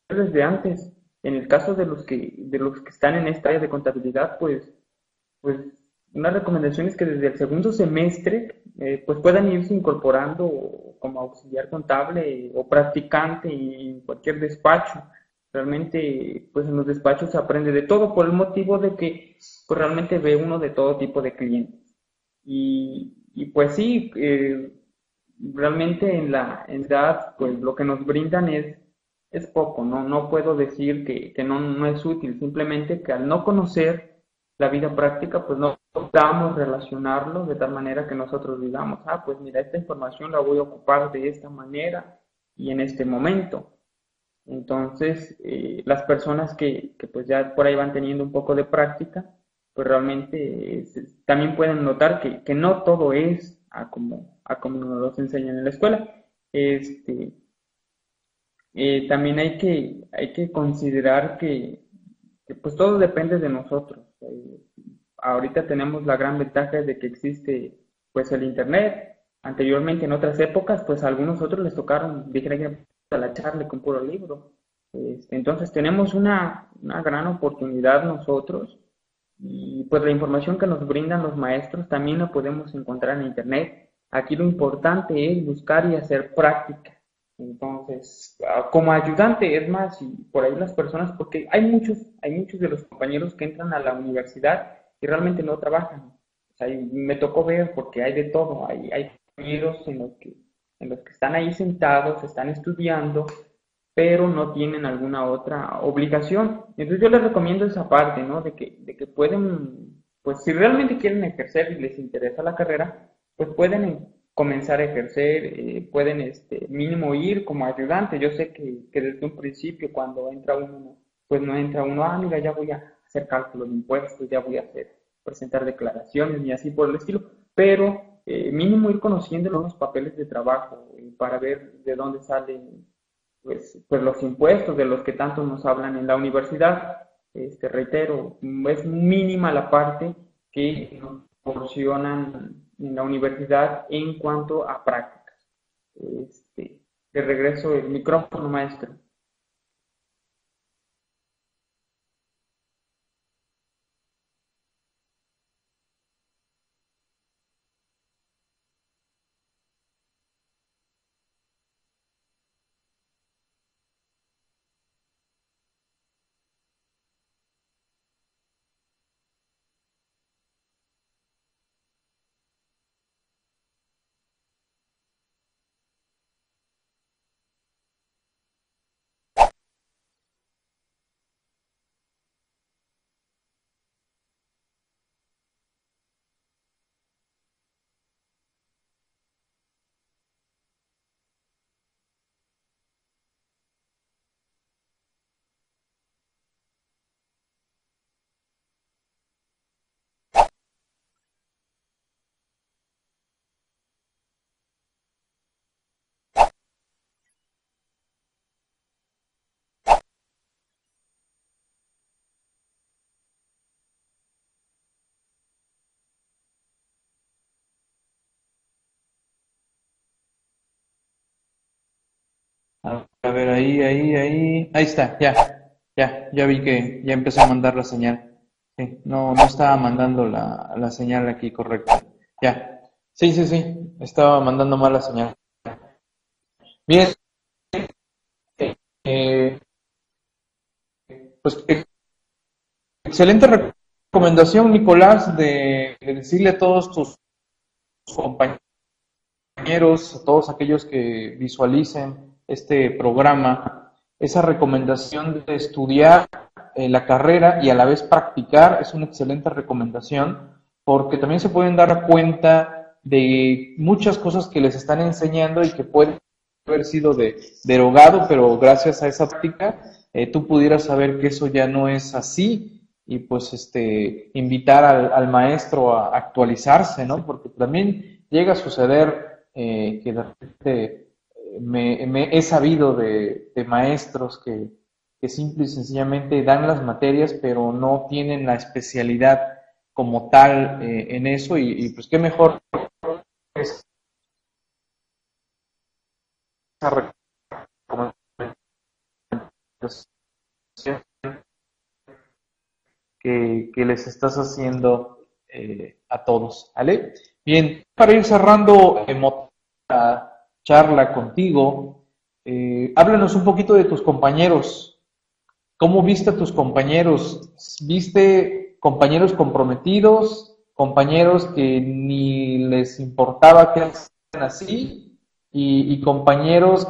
desde antes, en el caso de los que, de los que están en esta área de contabilidad, pues, pues una recomendación es que desde el segundo semestre eh, pues puedan irse incorporando como auxiliar contable o practicante en cualquier despacho Realmente, pues en los despachos se aprende de todo por el motivo de que pues, realmente ve uno de todo tipo de clientes. Y, y pues sí, eh, realmente en la edad, pues lo que nos brindan es, es poco, ¿no? No puedo decir que, que no, no es útil, simplemente que al no conocer la vida práctica, pues no podamos relacionarlo de tal manera que nosotros digamos, ah, pues mira, esta información la voy a ocupar de esta manera y en este momento. Entonces, eh, las personas que, que, pues ya por ahí van teniendo un poco de práctica, pues realmente también pueden notar que, que, no todo es a como, a como nos enseñan en la escuela. Este, eh, también hay que, hay que considerar que, que, pues todo depende de nosotros. Eh, ahorita tenemos la gran ventaja de que existe pues el internet. Anteriormente en otras épocas, pues a algunos otros les tocaron, dijeron a la charla con puro libro. Entonces tenemos una, una, gran oportunidad nosotros y pues la información que nos brindan los maestros también la podemos encontrar en internet. Aquí lo importante es buscar y hacer práctica. Entonces, como ayudante, es más, y por ahí las personas, porque hay muchos, hay muchos de los compañeros que entran a la universidad y realmente no trabajan. Me tocó ver porque hay de todo, hay, hay compañeros en los que en los que están ahí sentados, están estudiando, pero no tienen alguna otra obligación. Entonces yo les recomiendo esa parte, ¿no? De que, de que pueden, pues si realmente quieren ejercer y les interesa la carrera, pues pueden comenzar a ejercer, eh, pueden este, mínimo ir como ayudante. Yo sé que, desde un principio cuando entra uno, pues no entra uno, ah, mira, ya voy a hacer cálculos de impuestos, ya voy a hacer, presentar declaraciones y así por el estilo, pero eh, mínimo ir conociendo los papeles de trabajo para ver de dónde salen pues, pues los impuestos de los que tanto nos hablan en la universidad. Este, reitero, es mínima la parte que nos proporcionan en la universidad en cuanto a prácticas. Este, de regreso el micrófono, maestro. A ver, ahí, ahí, ahí. Ahí está, ya. Ya, ya vi que ya empezó a mandar la señal. No, no estaba mandando la, la señal aquí correcta. Ya. Sí, sí, sí. Estaba mandando mal la señal. Bien. Eh, pues excelente recomendación, Nicolás, de decirle a todos tus compañeros, a todos aquellos que visualicen este programa, esa recomendación de estudiar eh, la carrera y a la vez practicar es una excelente recomendación porque también se pueden dar cuenta de muchas cosas que les están enseñando y que pueden haber sido de, derogado, pero gracias a esa práctica eh, tú pudieras saber que eso ya no es así y pues este invitar al, maestro a actualizarse, ¿no? Porque también llega a suceder eh, que de repente me, he sabido de, maestros que, que, simple y sencillamente dan las materias, pero no tienen la especialidad como tal eh, en eso, y, pues qué mejor es que, que les estás haciendo eh, a todos, ¿vale? Bien, para ir cerrando, eh, charla contigo. Eh, háblanos un poquito de tus compañeros. ¿Cómo viste a tus compañeros? ¿Viste compañeros comprometidos? ¿Compañeros que ni les importaba que hacían así? Y, compañeros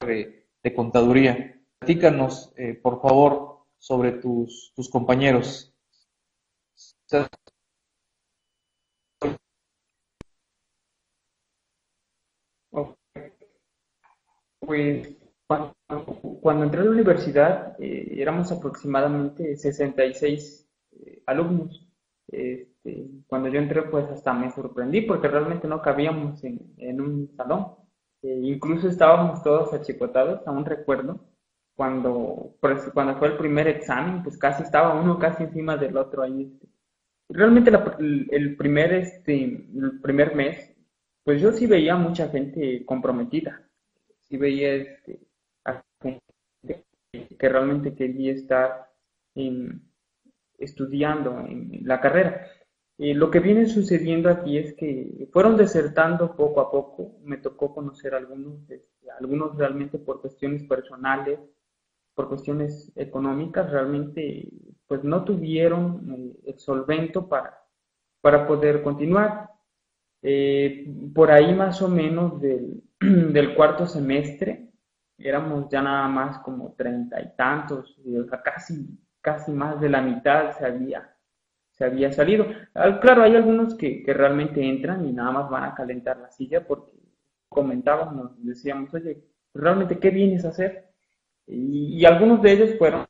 de, de contaduría. Platícanos, eh, por favor, sobre tus, tus compañeros. Pues cuando, entré a la universidad eh, éramos aproximadamente 66 eh, alumnos. Este, cuando yo entré pues hasta me sorprendí porque realmente no cabíamos en, un salón. Eh, incluso estábamos todos achicotados, aún recuerdo, cuando, pues, cuando fue el primer examen, pues casi estaba uno casi encima del otro ahí. Este. Realmente el, primer, este, el primer mes, pues yo sí veía mucha gente comprometida y veía este, que realmente quería estar estudiando en la carrera. y lo que viene sucediendo aquí es que fueron desertando poco a poco. Me tocó conocer algunos, este, algunos realmente por cuestiones personales, por cuestiones económicas, realmente pues no tuvieron eh, el solvento para, para poder continuar. Eh, por ahí más o menos del, del cuarto semestre, éramos ya nada más como treinta y tantos, sea, casi, casi más de la mitad se había, se había salido. Claro, hay algunos que, que realmente entran y nada más van a calentar la silla porque comentábamos, decíamos, oye, realmente, ¿qué vienes a hacer? Y, algunos de ellos fueron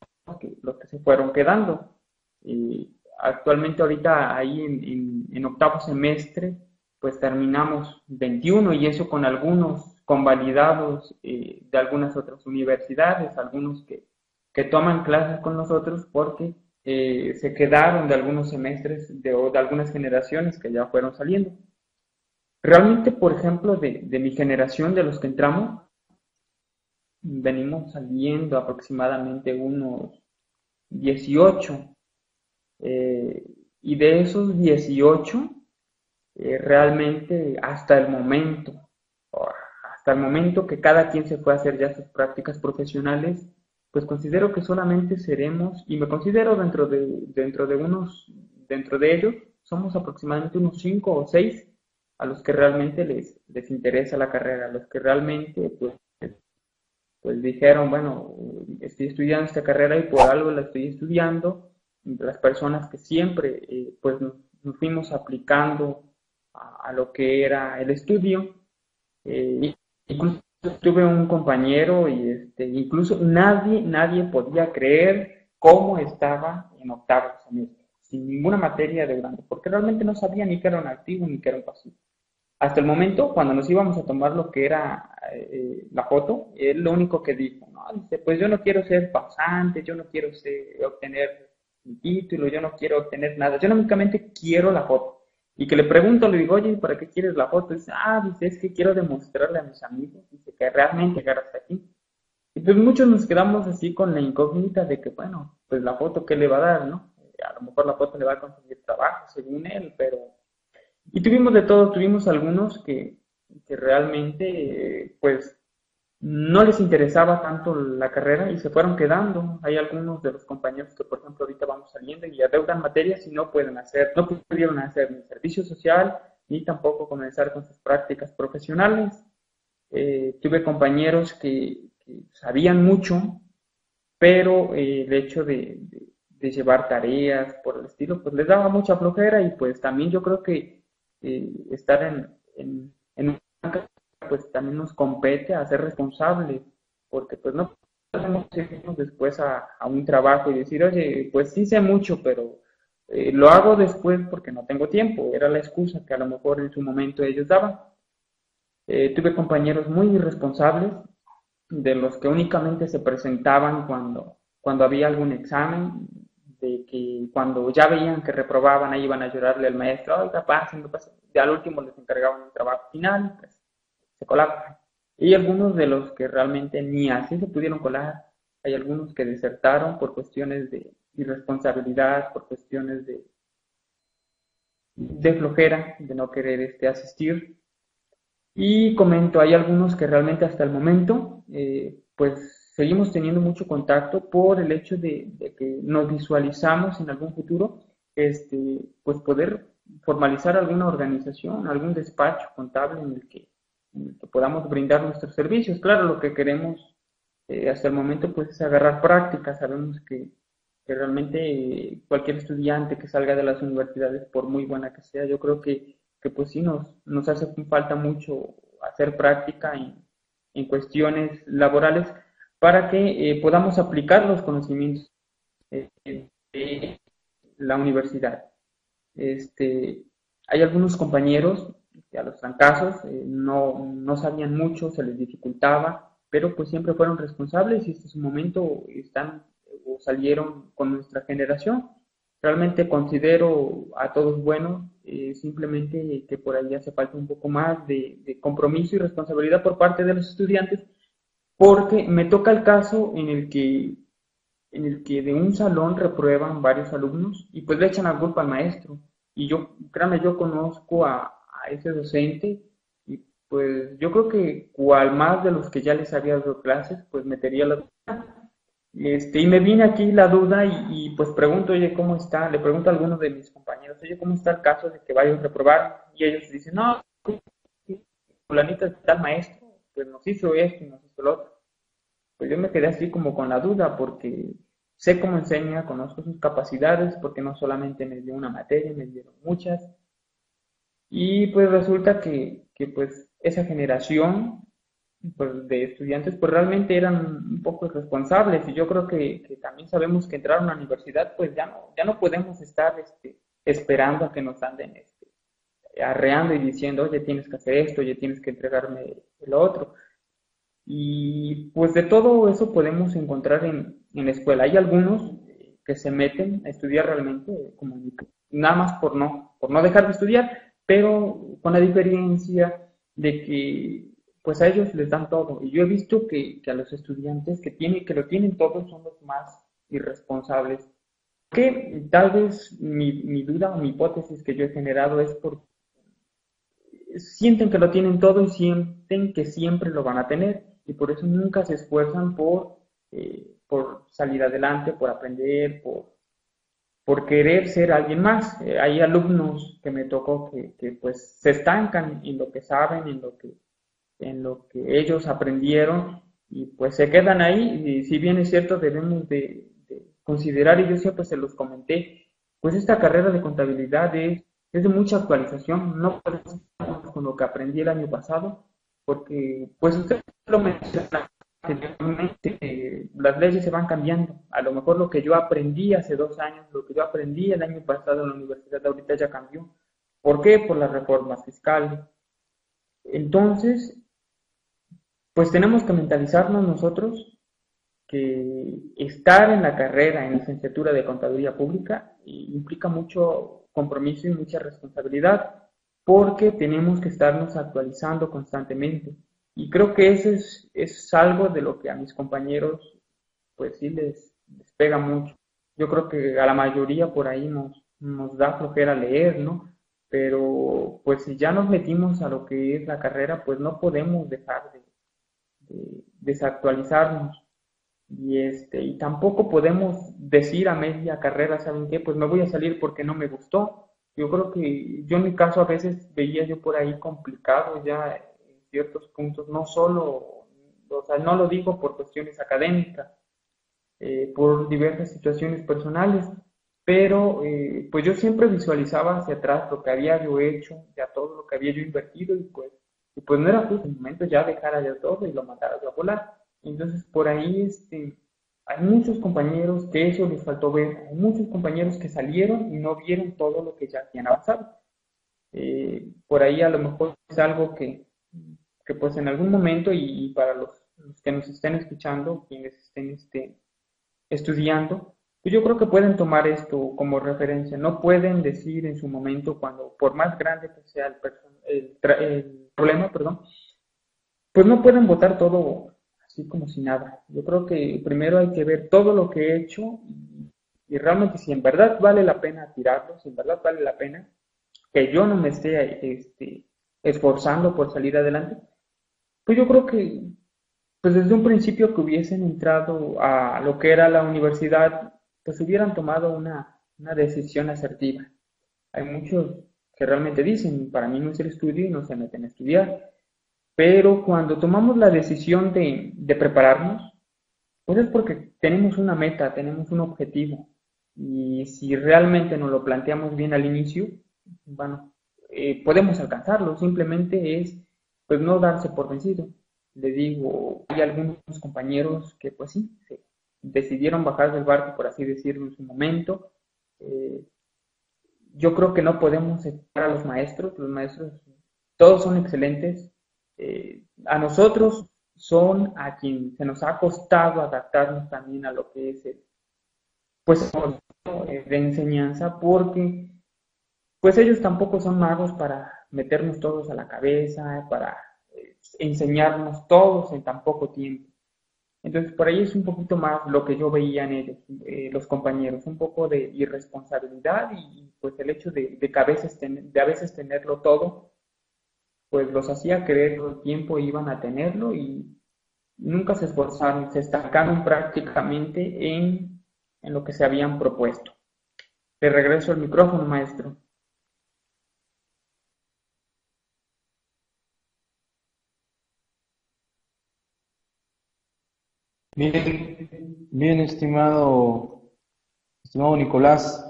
los que, se fueron quedando. Y actualmente ahorita ahí en octavo semestre, pues terminamos 21 y eso con algunos convalidados eh, de algunas otras universidades, algunos que, que, toman clases con nosotros porque eh, se quedaron de algunos semestres de, o de algunas generaciones que ya fueron saliendo. realmente, por ejemplo, de, de mi generación, de los que entramos, venimos saliendo aproximadamente unos 18. Eh, y de esos 18, eh, realmente hasta el momento, hasta el momento que cada quien se fue a hacer ya sus prácticas profesionales, pues considero que solamente seremos, y me considero dentro de, dentro de unos, dentro de ellos, somos aproximadamente unos 5 o 6 a los que realmente les, les interesa la carrera, a los que realmente pues, pues dijeron, bueno, estoy estudiando esta carrera y por algo la estoy estudiando. Las personas que siempre eh, pues nos fuimos aplicando a, lo que era el estudio. Eh, incluso tuve un compañero y este, incluso nadie, nadie podía creer cómo estaba en octavo semestre, sin ninguna materia de grande, porque realmente no sabía ni que era un activo ni que era un pasivo. Hasta el momento, cuando nos íbamos a tomar lo que era eh, la foto, él lo único que dijo, ¿no? Dice, pues yo no quiero ser pasante, yo no quiero obtener mi título, yo no quiero obtener nada, yo únicamente quiero la foto. Y que le pregunto, le digo, oye, ¿para qué quieres la foto? Dice, ah, dice, es que quiero demostrarle a mis amigos, dice, que realmente llegaras aquí. Y pues muchos nos quedamos así con la incógnita de que, bueno, pues la foto, ¿qué le va a dar, no? A lo mejor la foto le va a conseguir trabajo, según él, pero y tuvimos de todo, tuvimos algunos que, que realmente, pues, no les interesaba tanto la carrera y se fueron quedando. Hay algunos de los compañeros que, por ejemplo, ahorita vamos saliendo y adeudan materias y no pueden hacer, no pudieron hacer ni servicio social ni tampoco comenzar con sus prácticas profesionales. Eh, tuve compañeros que, sabían mucho, pero eh, el hecho de, llevar tareas por el estilo, pues les daba mucha flojera y pues también yo creo que estar en, en, pues también nos compete a ser responsables, porque pues no podemos irnos después a, a, un trabajo y decir, oye, pues sí sé mucho, pero eh, lo hago después porque no tengo tiempo. Era la excusa que a lo mejor en su momento ellos daban. Eh, tuve compañeros muy irresponsables, de los que únicamente se presentaban cuando, cuando había algún examen, de que cuando ya veían que reprobaban, ahí iban a llorarle al maestro, oiga, pasen, pasen. Ya al último les encargaban un trabajo final, pues se. Y algunos de los que realmente ni así se pudieron colar, hay algunos que desertaron por cuestiones de irresponsabilidad, por cuestiones de, de flojera, de no querer este, asistir. Y comento, hay algunos que realmente hasta el momento, eh, pues seguimos teniendo mucho contacto por el hecho de, que nos visualizamos en algún futuro, este, pues poder formalizar alguna organización, algún despacho contable en el que, podamos brindar nuestros servicios. Claro, lo que queremos eh, hasta el momento pues es agarrar práctica. Sabemos que, realmente cualquier estudiante que salga de las universidades, por muy buena que sea, yo creo que, que pues sí nos, nos hace falta mucho hacer práctica en, en cuestiones laborales para que eh, podamos aplicar los conocimientos de la universidad. Este, hay algunos compañeros que a los trancazos eh, no, no, sabían mucho, se les dificultaba, pero pues siempre fueron responsables y en su momento están o salieron con nuestra generación. Realmente considero a todos buenos, eh, simplemente que por ahí hace falta un poco más de, de compromiso y responsabilidad por parte de los estudiantes porque me toca el caso en el que en el que de un salón reprueban varios alumnos y pues le echan la culpa al maestro. Y yo, créanme, yo conozco a, ese docente y pues yo creo que cual más de los que ya les había dado clases, pues metería la duda. Este, y me vine aquí la duda y, pues pregunto, oye, ¿cómo está? Le pregunto a algunos de mis compañeros, oye, ¿cómo está el caso de que vayan a reprobar? Y ellos dicen, no, fulanito está el maestro, pues nos hizo esto y nos hizo lo otro pues yo me quedé así como con la duda porque sé cómo enseña, conozco sus capacidades, porque no solamente me dio una materia, me dieron muchas. Y pues resulta que, que pues esa generación pues, de estudiantes pues realmente eran un poco irresponsables y yo creo que, que, también sabemos que entrar a una universidad pues ya no, ya no podemos estar este, esperando a que nos anden este, arreando y diciendo, oye, tienes que hacer esto, oye, tienes que entregarme lo otro. Y pues de todo eso podemos encontrar en, en la escuela. Hay algunos que se meten a estudiar realmente como nada más por no, por no dejar de estudiar, pero con la diferencia de que pues a ellos les dan todo. Y yo he visto que, a los estudiantes que, tienen, que lo tienen todo son los más irresponsables. Que tal vez mi, mi duda o mi hipótesis que yo he generado es porque sienten que lo tienen todo y sienten que siempre lo van a tener y por eso nunca se esfuerzan por, eh, por salir adelante, por aprender, por, por querer ser alguien más. Eh, hay alumnos que me tocó que, que, pues se estancan en lo que saben, en lo que, en lo que ellos aprendieron y pues se quedan ahí y si bien es cierto debemos de, considerar y yo siempre se los comenté, pues esta carrera de contabilidad es, es de mucha actualización, no con lo que aprendí el año pasado, porque pues usted lo menciona eh, las leyes se van cambiando. A lo mejor lo que yo aprendí hace dos años, lo que yo aprendí el año pasado en la universidad, ahorita ya cambió. ¿Por qué? Por las reformas fiscales. Entonces, pues tenemos que mentalizarnos nosotros que estar en la carrera en licenciatura de contaduría pública implica mucho compromiso y mucha responsabilidad porque tenemos que estarnos actualizando constantemente. Y creo que eso es, es algo de lo que a mis compañeros, pues sí les, les pega mucho. Yo creo que a la mayoría por ahí nos, nos da flojera leer, ¿no? Pero pues si ya nos metimos a lo que es la carrera, pues no podemos dejar de, desactualizarnos. Y, este, y tampoco podemos decir a media carrera, ¿saben qué? Pues me voy a salir porque no me gustó. Yo creo que yo en mi caso a veces veía yo por ahí complicado ya ciertos puntos, no solo, o sea, no lo digo por cuestiones académicas, eh, por diversas situaciones personales, pero eh, pues yo siempre visualizaba hacia atrás lo que había yo hecho, ya todo lo que había yo invertido y pues y pues no era justo el momento ya dejar ya todo y lo mandara a volar. Entonces por ahí este, hay muchos compañeros que eso les faltó ver, hay muchos compañeros que salieron y no vieron todo lo que ya habían avanzado. Eh, por ahí a lo mejor es algo que, que pues en algún momento y, para los, que nos estén escuchando, quienes estén este, estudiando, pues yo creo que pueden tomar esto como referencia. No pueden decir en su momento cuando, por más grande que sea el, el, problema, perdón, pues no pueden votar todo así como si nada. Yo creo que primero hay que ver todo lo que he hecho y, realmente si en verdad vale la pena tirarlo, si en verdad vale la pena que yo no me esté este, esforzando por salir adelante, pues yo creo que pues desde un principio que hubiesen entrado a lo que era la universidad, pues hubieran tomado una, una decisión asertiva. Hay muchos que realmente dicen, para mí no es el estudio y no se meten a estudiar. Pero cuando tomamos la decisión de, de prepararnos, pues es porque tenemos una meta, tenemos un objetivo. Y si realmente nos lo planteamos bien al inicio, bueno, eh, podemos alcanzarlo. Simplemente es, pues, no darse por vencido. Le digo, hay algunos compañeros que, pues sí, decidieron bajar del barco, por así decirlo, en su momento. Eh, yo creo que no podemos separar a los maestros, los maestros todos son excelentes, eh, a nosotros son a quien se nos ha costado adaptarnos también a lo que es el, pues de enseñanza porque pues ellos tampoco son magos para meternos todos a la cabeza, para eh, enseñarnos todos en tan poco tiempo. Entonces, por ahí es un poquito más lo que yo veía en ellos, eh, los compañeros, un poco de irresponsabilidad y, pues el hecho de, que a veces, de a veces tenerlo todo, pues los hacía creer que el tiempo iban a tenerlo y nunca se esforzaron, se estancaron prácticamente en, en lo que se habían propuesto. Le regreso el micrófono, maestro. Bien, bien, estimado, estimado Nicolás,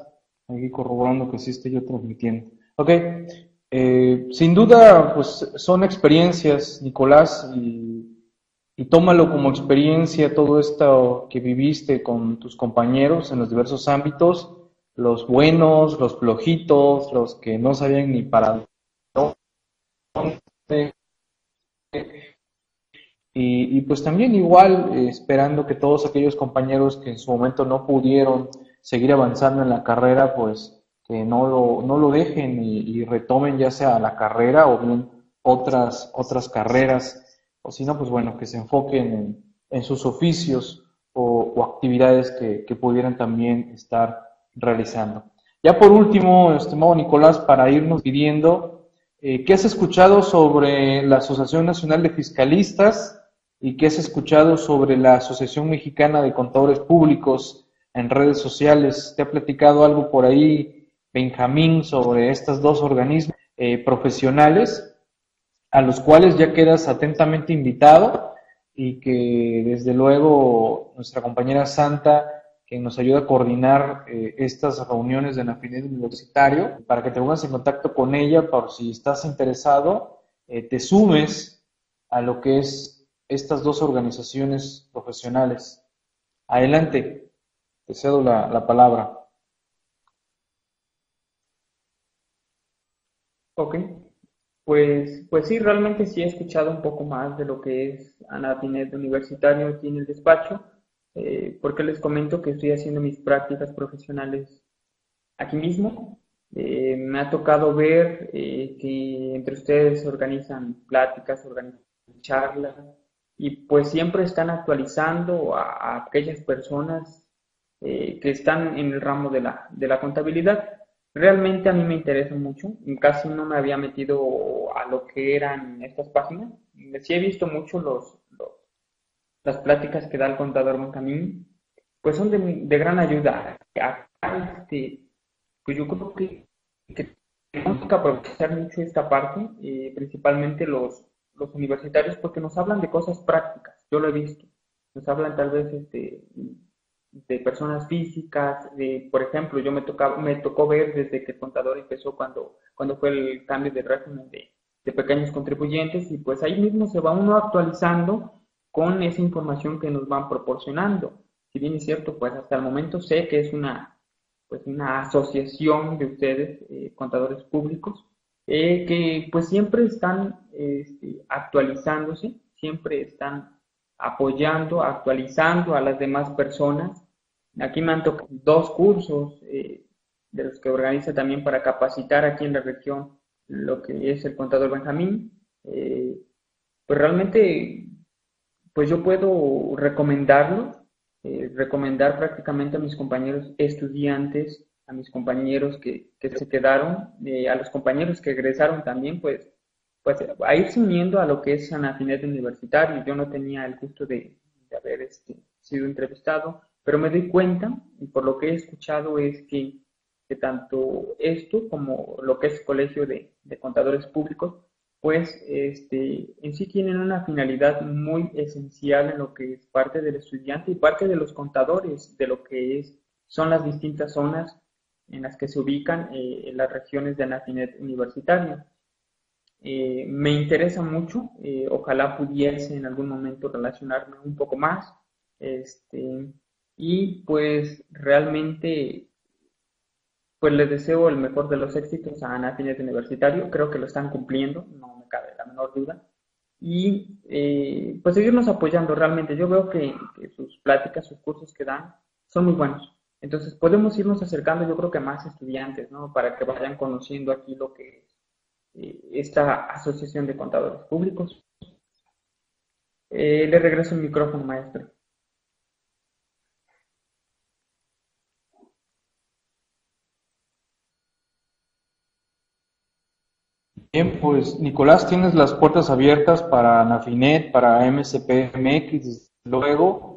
aquí corroborando que sí estoy yo transmitiendo. Ok, eh, sin duda, pues son experiencias, Nicolás, y, y tómalo como experiencia todo esto que viviste con tus compañeros en los diversos ámbitos, los buenos, los flojitos, los que no sabían ni para dónde y, pues también igual eh, esperando que todos aquellos compañeros que en su momento no pudieron seguir avanzando en la carrera, pues que no lo, no lo dejen y, retomen ya sea la carrera o bien otras, otras carreras, o si no, pues bueno, que se enfoquen en, sus oficios o, actividades que, pudieran también estar realizando. Ya por último, estimado Nicolás, para irnos pidiendo, eh, ¿qué has escuchado sobre la Asociación Nacional de Fiscalistas y qué has escuchado sobre la Asociación Mexicana de Contadores Públicos en redes sociales? ¿Te ha platicado algo por ahí, Benjamín, sobre estos dos organismos eh, profesionales a los cuales ya quedas atentamente invitado y que desde luego nuestra compañera Santa que nos ayuda a coordinar eh, estas reuniones de Nafinet Universitario, para que te pongas en contacto con ella por si estás interesado, eh, te sumes a lo que es estas dos organizaciones profesionales. Adelante, te cedo la, la palabra. Ok, pues, pues sí, realmente sí he escuchado un poco más de lo que es Anafinet Universitario aquí en el despacho eh, porque les comento que estoy haciendo mis prácticas profesionales aquí mismo. Eh, me ha tocado ver eh, que entre ustedes organizan pláticas, organizan charlas y pues siempre están actualizando a, aquellas personas que están en el ramo de la, de la contabilidad. Realmente a mí me interesa mucho, casi no me había metido a lo que eran estas páginas. Sí he visto mucho los, las pláticas que da el contador Benjamín, pues son de, gran ayuda. Este, pues yo creo que, tenemos que aprovechar mucho esta parte, eh, principalmente los, los universitarios, porque nos hablan de cosas prácticas, yo lo he visto. Nos hablan tal vez este, de personas físicas, de, por ejemplo, yo me, tocaba, me tocó ver desde que el contador empezó cuando, cuando fue el cambio de régimen de, de pequeños contribuyentes y pues ahí mismo se va uno actualizando con esa información que nos van proporcionando. Si bien es cierto, pues hasta el momento sé que es una, pues una asociación de ustedes, eh, contadores públicos, eh, que pues siempre están este, actualizándose, siempre están apoyando, actualizando a las demás personas. Aquí me han tocado dos cursos eh, de los que organiza también para capacitar aquí en la región lo que es el contador Benjamín. pues realmente pues yo puedo recomendarlo, eh, recomendar prácticamente a mis compañeros estudiantes, a mis compañeros que, se quedaron, eh, a los compañeros que egresaron también, pues, pues a irse uniendo a lo que es Anafinet Universitario. Yo no tenía el gusto de, haber este, sido entrevistado, pero me doy cuenta, y por lo que he escuchado, es que, que tanto esto como lo que es Colegio de, de Contadores Públicos, pues este, en sí tienen una finalidad muy esencial en lo que es parte del estudiante y parte de los contadores de lo que es, son las distintas zonas en las que se ubican eh, las regiones de Anafinet universitario. Eh, me interesa mucho, eh, ojalá pudiese en algún momento relacionarme un poco más, este, y pues realmente pues les deseo el mejor de los éxitos a Anafinet Universitario, creo que lo están cumpliendo, no me cabe la menor duda. Y eh, pues seguirnos apoyando realmente. Yo veo que, sus pláticas, sus cursos que dan son muy buenos. Entonces podemos irnos acercando yo creo que a más estudiantes, ¿no? Para que vayan conociendo aquí lo que es eh, esta asociación de contadores públicos. Eh, le regreso el micrófono, maestro. Bien, pues Nicolás, tienes las puertas abiertas para Nafinet, para MSPMX, desde luego,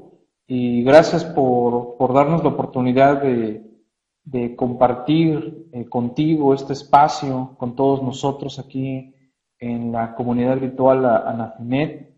y gracias por, darnos la oportunidad de, compartir eh, contigo este espacio, con todos nosotros aquí en la comunidad virtual Anafinet,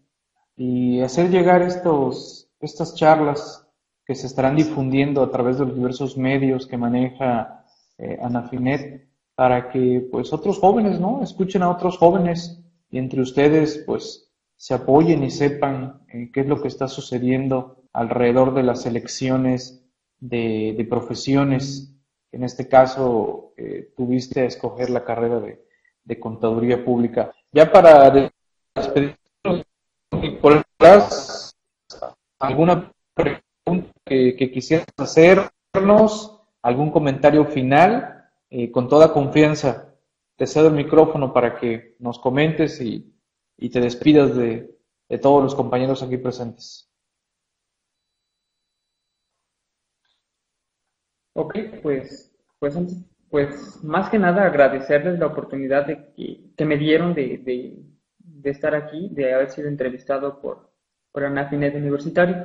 y hacer llegar estos, estas charlas que se estarán difundiendo a través de los diversos medios que maneja eh, Anafinet para que pues otros jóvenes, ¿no? Escuchen a otros jóvenes y entre ustedes pues se apoyen y sepan eh, qué es lo que está sucediendo alrededor de las elecciones de, profesiones. En este caso, eh, tuviste a escoger la carrera de, contaduría pública. Ya para despedirnos, ¿alguna pregunta que, que quisieras hacernos? ¿Algún comentario final? eh, con toda confianza, te cedo el micrófono para que nos comentes y, te despidas de, todos los compañeros aquí presentes. Ok, pues, pues, pues más que nada agradecerles la oportunidad de que, me dieron de, estar aquí, de haber sido entrevistado por, por Anafinet Universitario.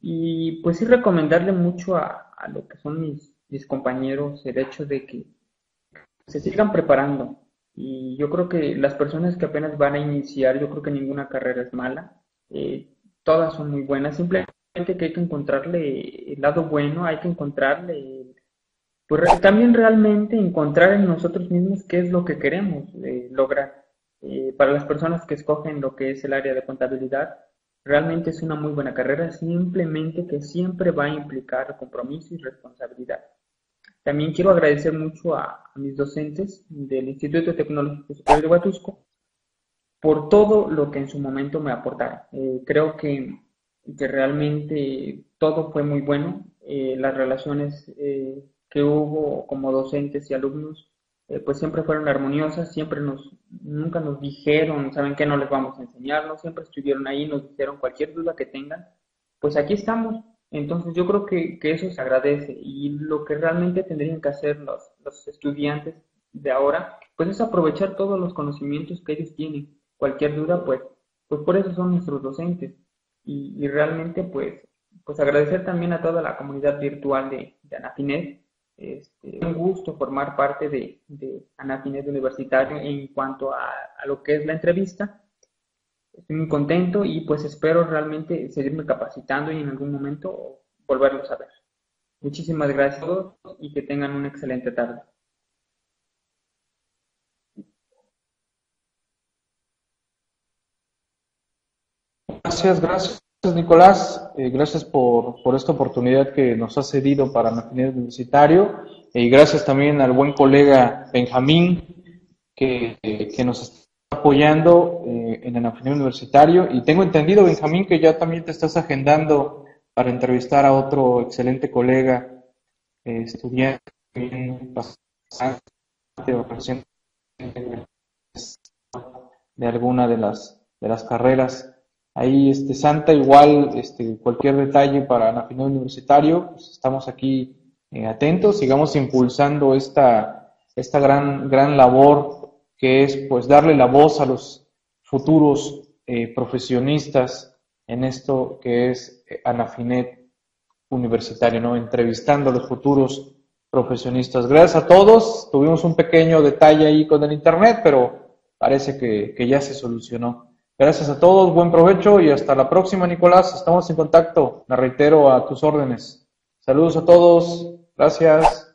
Y pues sí recomendarle mucho a, a lo que son mis, mis compañeros el hecho de que se sigan preparando. Y yo creo que las personas que apenas van a iniciar, yo creo que ninguna carrera es mala. Eh, todas son muy buenas. Simplemente que hay que encontrarle el lado bueno, hay que encontrarle, pues también realmente encontrar en nosotros mismos qué es lo que queremos eh, lograr. Eh, para las personas que escogen lo que es el área de contabilidad, realmente es una muy buena carrera, simplemente que siempre va a implicar compromiso y responsabilidad. También quiero agradecer mucho a, mis docentes del Instituto Tecnológico Superior de Huatusco por todo lo que en su momento me aportaron. Eh, creo que, que, realmente todo fue muy bueno. Eh, las relaciones eh, que hubo como docentes y alumnos pues siempre fueron armoniosas, siempre nos, nunca nos dijeron, ¿saben qué? No les vamos a enseñar, no siempre estuvieron ahí, nos dijeron cualquier duda que tengan, pues aquí estamos, entonces yo creo que, eso se agradece y lo que realmente tendrían que hacer los, los estudiantes de ahora, pues es aprovechar todos los conocimientos que ellos tienen. Cualquier duda, pues, pues por eso son nuestros docentes. Y, realmente, pues, pues agradecer también a toda la comunidad virtual de, de. Este, un gusto formar parte de, de Anafinet Universitario en cuanto a, a lo que es la entrevista estoy muy contento y pues espero realmente seguirme capacitando y en algún momento volverlos a ver. Muchísimas gracias a todos y que tengan una excelente tarde. Gracias, gracias Nicolás, eh, gracias por, por, esta oportunidad que nos ha cedido para Nacional Universitario y gracias también al buen colega Benjamín que, nos está apoyando eh, en el Nacional Universitario y tengo entendido, Benjamín, que ya también te estás agendando para entrevistar a otro excelente colega, eh, estudiante, de alguna de las, de las carreras. Ahí, este, Santa, igual, este, cualquier detalle para Nacional Universitario, pues estamos aquí eh, atentos, sigamos impulsando esta, esta gran, gran labor que es pues darle la voz a los futuros eh, profesionistas en esto que es eh, Anafinet universitario, ¿no? Entrevistando a los futuros profesionistas. Gracias a todos. Tuvimos un pequeño detalle ahí con el internet, pero parece que, que ya se solucionó. Gracias a todos, buen provecho y hasta la próxima, Nicolás. Estamos en contacto. Me reitero a tus órdenes. Saludos a todos. Gracias.